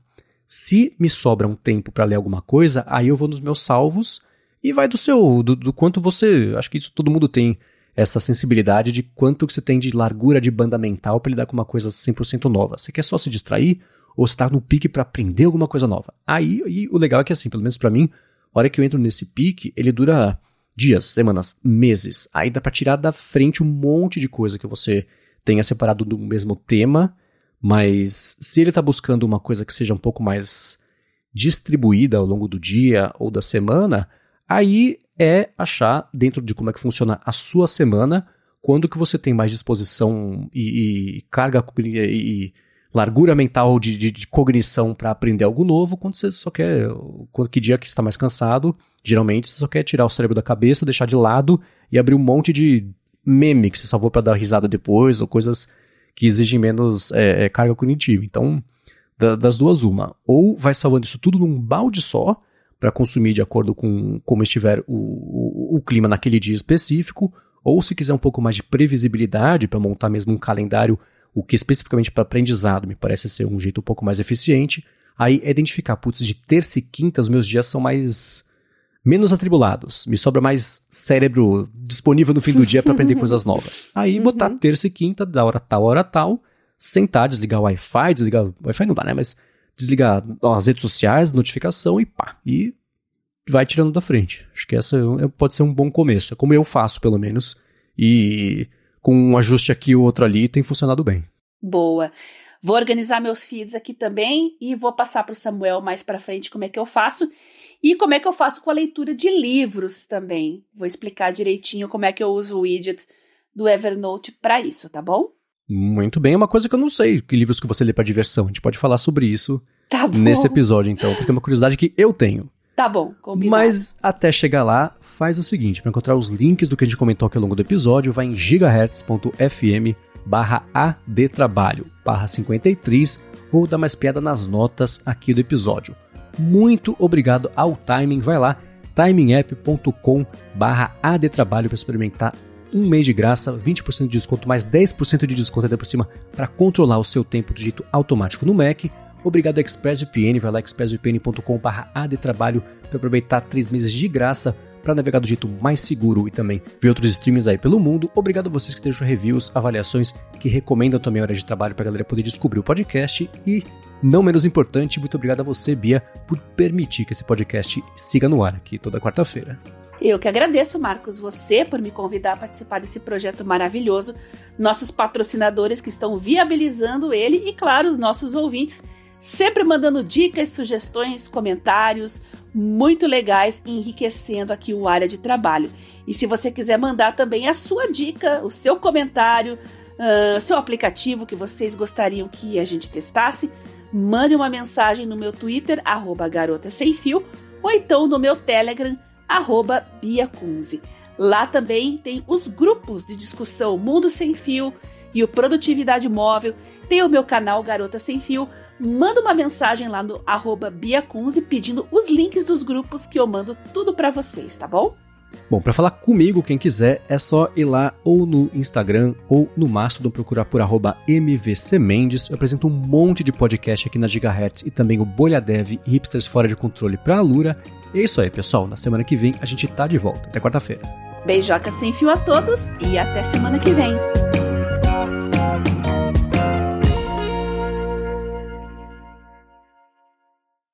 Se me sobra um tempo para ler alguma coisa, aí eu vou nos meus salvos e vai do seu, do, do quanto você, acho que isso todo mundo tem essa sensibilidade de quanto que você tem de largura de banda mental para lidar com uma coisa 100% nova. Você quer só se distrair ou está no pique para aprender alguma coisa nova? Aí, o legal é que assim, pelo menos para mim, a hora que eu entro nesse pique, ele dura dias, semanas, meses. Aí dá para tirar da frente um monte de coisa que você tenha separado do mesmo tema, mas se ele está buscando uma coisa que seja um pouco mais distribuída ao longo do dia ou da semana, aí é achar, dentro de como é que funciona a sua semana, quando que você tem mais disposição e, e carga e, largura mental de, de, de cognição para aprender algo novo, quando você só quer. Quando, que dia que está mais cansado, geralmente você só quer tirar o cérebro da cabeça, deixar de lado e abrir um monte de meme que você salvou para dar risada depois, ou coisas que exigem menos é, é, carga cognitiva. Então, da, das duas, uma. Ou vai salvando isso tudo num balde só, para consumir de acordo com como estiver o, o, o, clima naquele dia específico, ou se quiser um pouco mais de previsibilidade para montar mesmo um calendário, o que especificamente para aprendizado me parece ser um jeito um pouco mais eficiente, aí é identificar, putz, de terça e quinta os meus dias são mais menos atribulados, me sobra mais cérebro disponível no fim do dia para aprender coisas novas. Aí botar uhum. terça e quinta, da hora tal, hora tal, sentar, desligar o Wi-Fi, desligar Wi-Fi não dá, né, mas desligar as redes sociais, notificação e pá. E vai tirando da frente. Acho que essa é, pode ser um bom começo. É como eu faço, pelo menos. E com um ajuste aqui e outro ali, tem funcionado bem. Boa. Vou organizar meus feeds aqui também e vou passar para o Samuel mais para frente como é que eu faço e como é que eu faço com a leitura de livros também. Vou explicar direitinho como é que eu uso o widget do Evernote para isso, tá bom? Muito bem, é uma coisa que eu não sei, que livros que você lê para diversão. A gente pode falar sobre isso tá nesse episódio, então, porque é uma curiosidade que eu tenho. Tá bom, combinado. Mas até chegar lá, faz o seguinte, para encontrar os links do que a gente comentou aqui ao longo do episódio, vai em gigahertz.fm barra adtrabalho, barra 53, ou dá mais piada nas notas aqui do episódio. Muito obrigado ao Timing, vai lá, timingapp.com barra adtrabalho para experimentar um mês de graça, 20% de desconto, mais 10% de desconto até por cima para controlar o seu tempo de jeito automático no Mac. Obrigado ExpressVPN, vai lá expressvpn.com.br adtrabalho para aproveitar 3 meses de graça para navegar do jeito mais seguro e também ver outros streams aí pelo mundo. Obrigado a vocês que deixam reviews, avaliações, que recomendam também a hora de trabalho para a galera poder descobrir o podcast e não menos importante, muito obrigado a você, Bia, por permitir que esse podcast siga no ar aqui toda quarta-feira. Eu que agradeço, Marcos, você por me convidar a participar desse projeto maravilhoso, nossos patrocinadores que estão viabilizando ele e, claro, os nossos ouvintes, sempre mandando dicas, sugestões, comentários muito legais, enriquecendo aqui o área de trabalho. E se você quiser mandar também a sua dica, o seu comentário, uh, seu aplicativo que vocês gostariam que a gente testasse, mande uma mensagem no meu Twitter, arroba garota sem fio, ou então no meu Telegram, arroba Bia Kunze. Lá também tem os grupos de discussão Mundo Sem Fio e o Produtividade Móvel. Tem o meu canal Garota Sem Fio. Manda uma mensagem lá no arroba Bia Kunze pedindo os links dos grupos que eu mando tudo para vocês, tá bom? Bom, para falar comigo, quem quiser, é só ir lá ou no Instagram ou no Mastodon procurar por mvcmendes. Eu apresento um monte de podcast aqui na Gigahertz e também o Bolha Dev e Hipsters Fora de Controle pra Alura. É isso aí, pessoal. Na semana que vem a gente tá de volta. Até quarta-feira. Beijoca sem fio a todos e até semana que vem.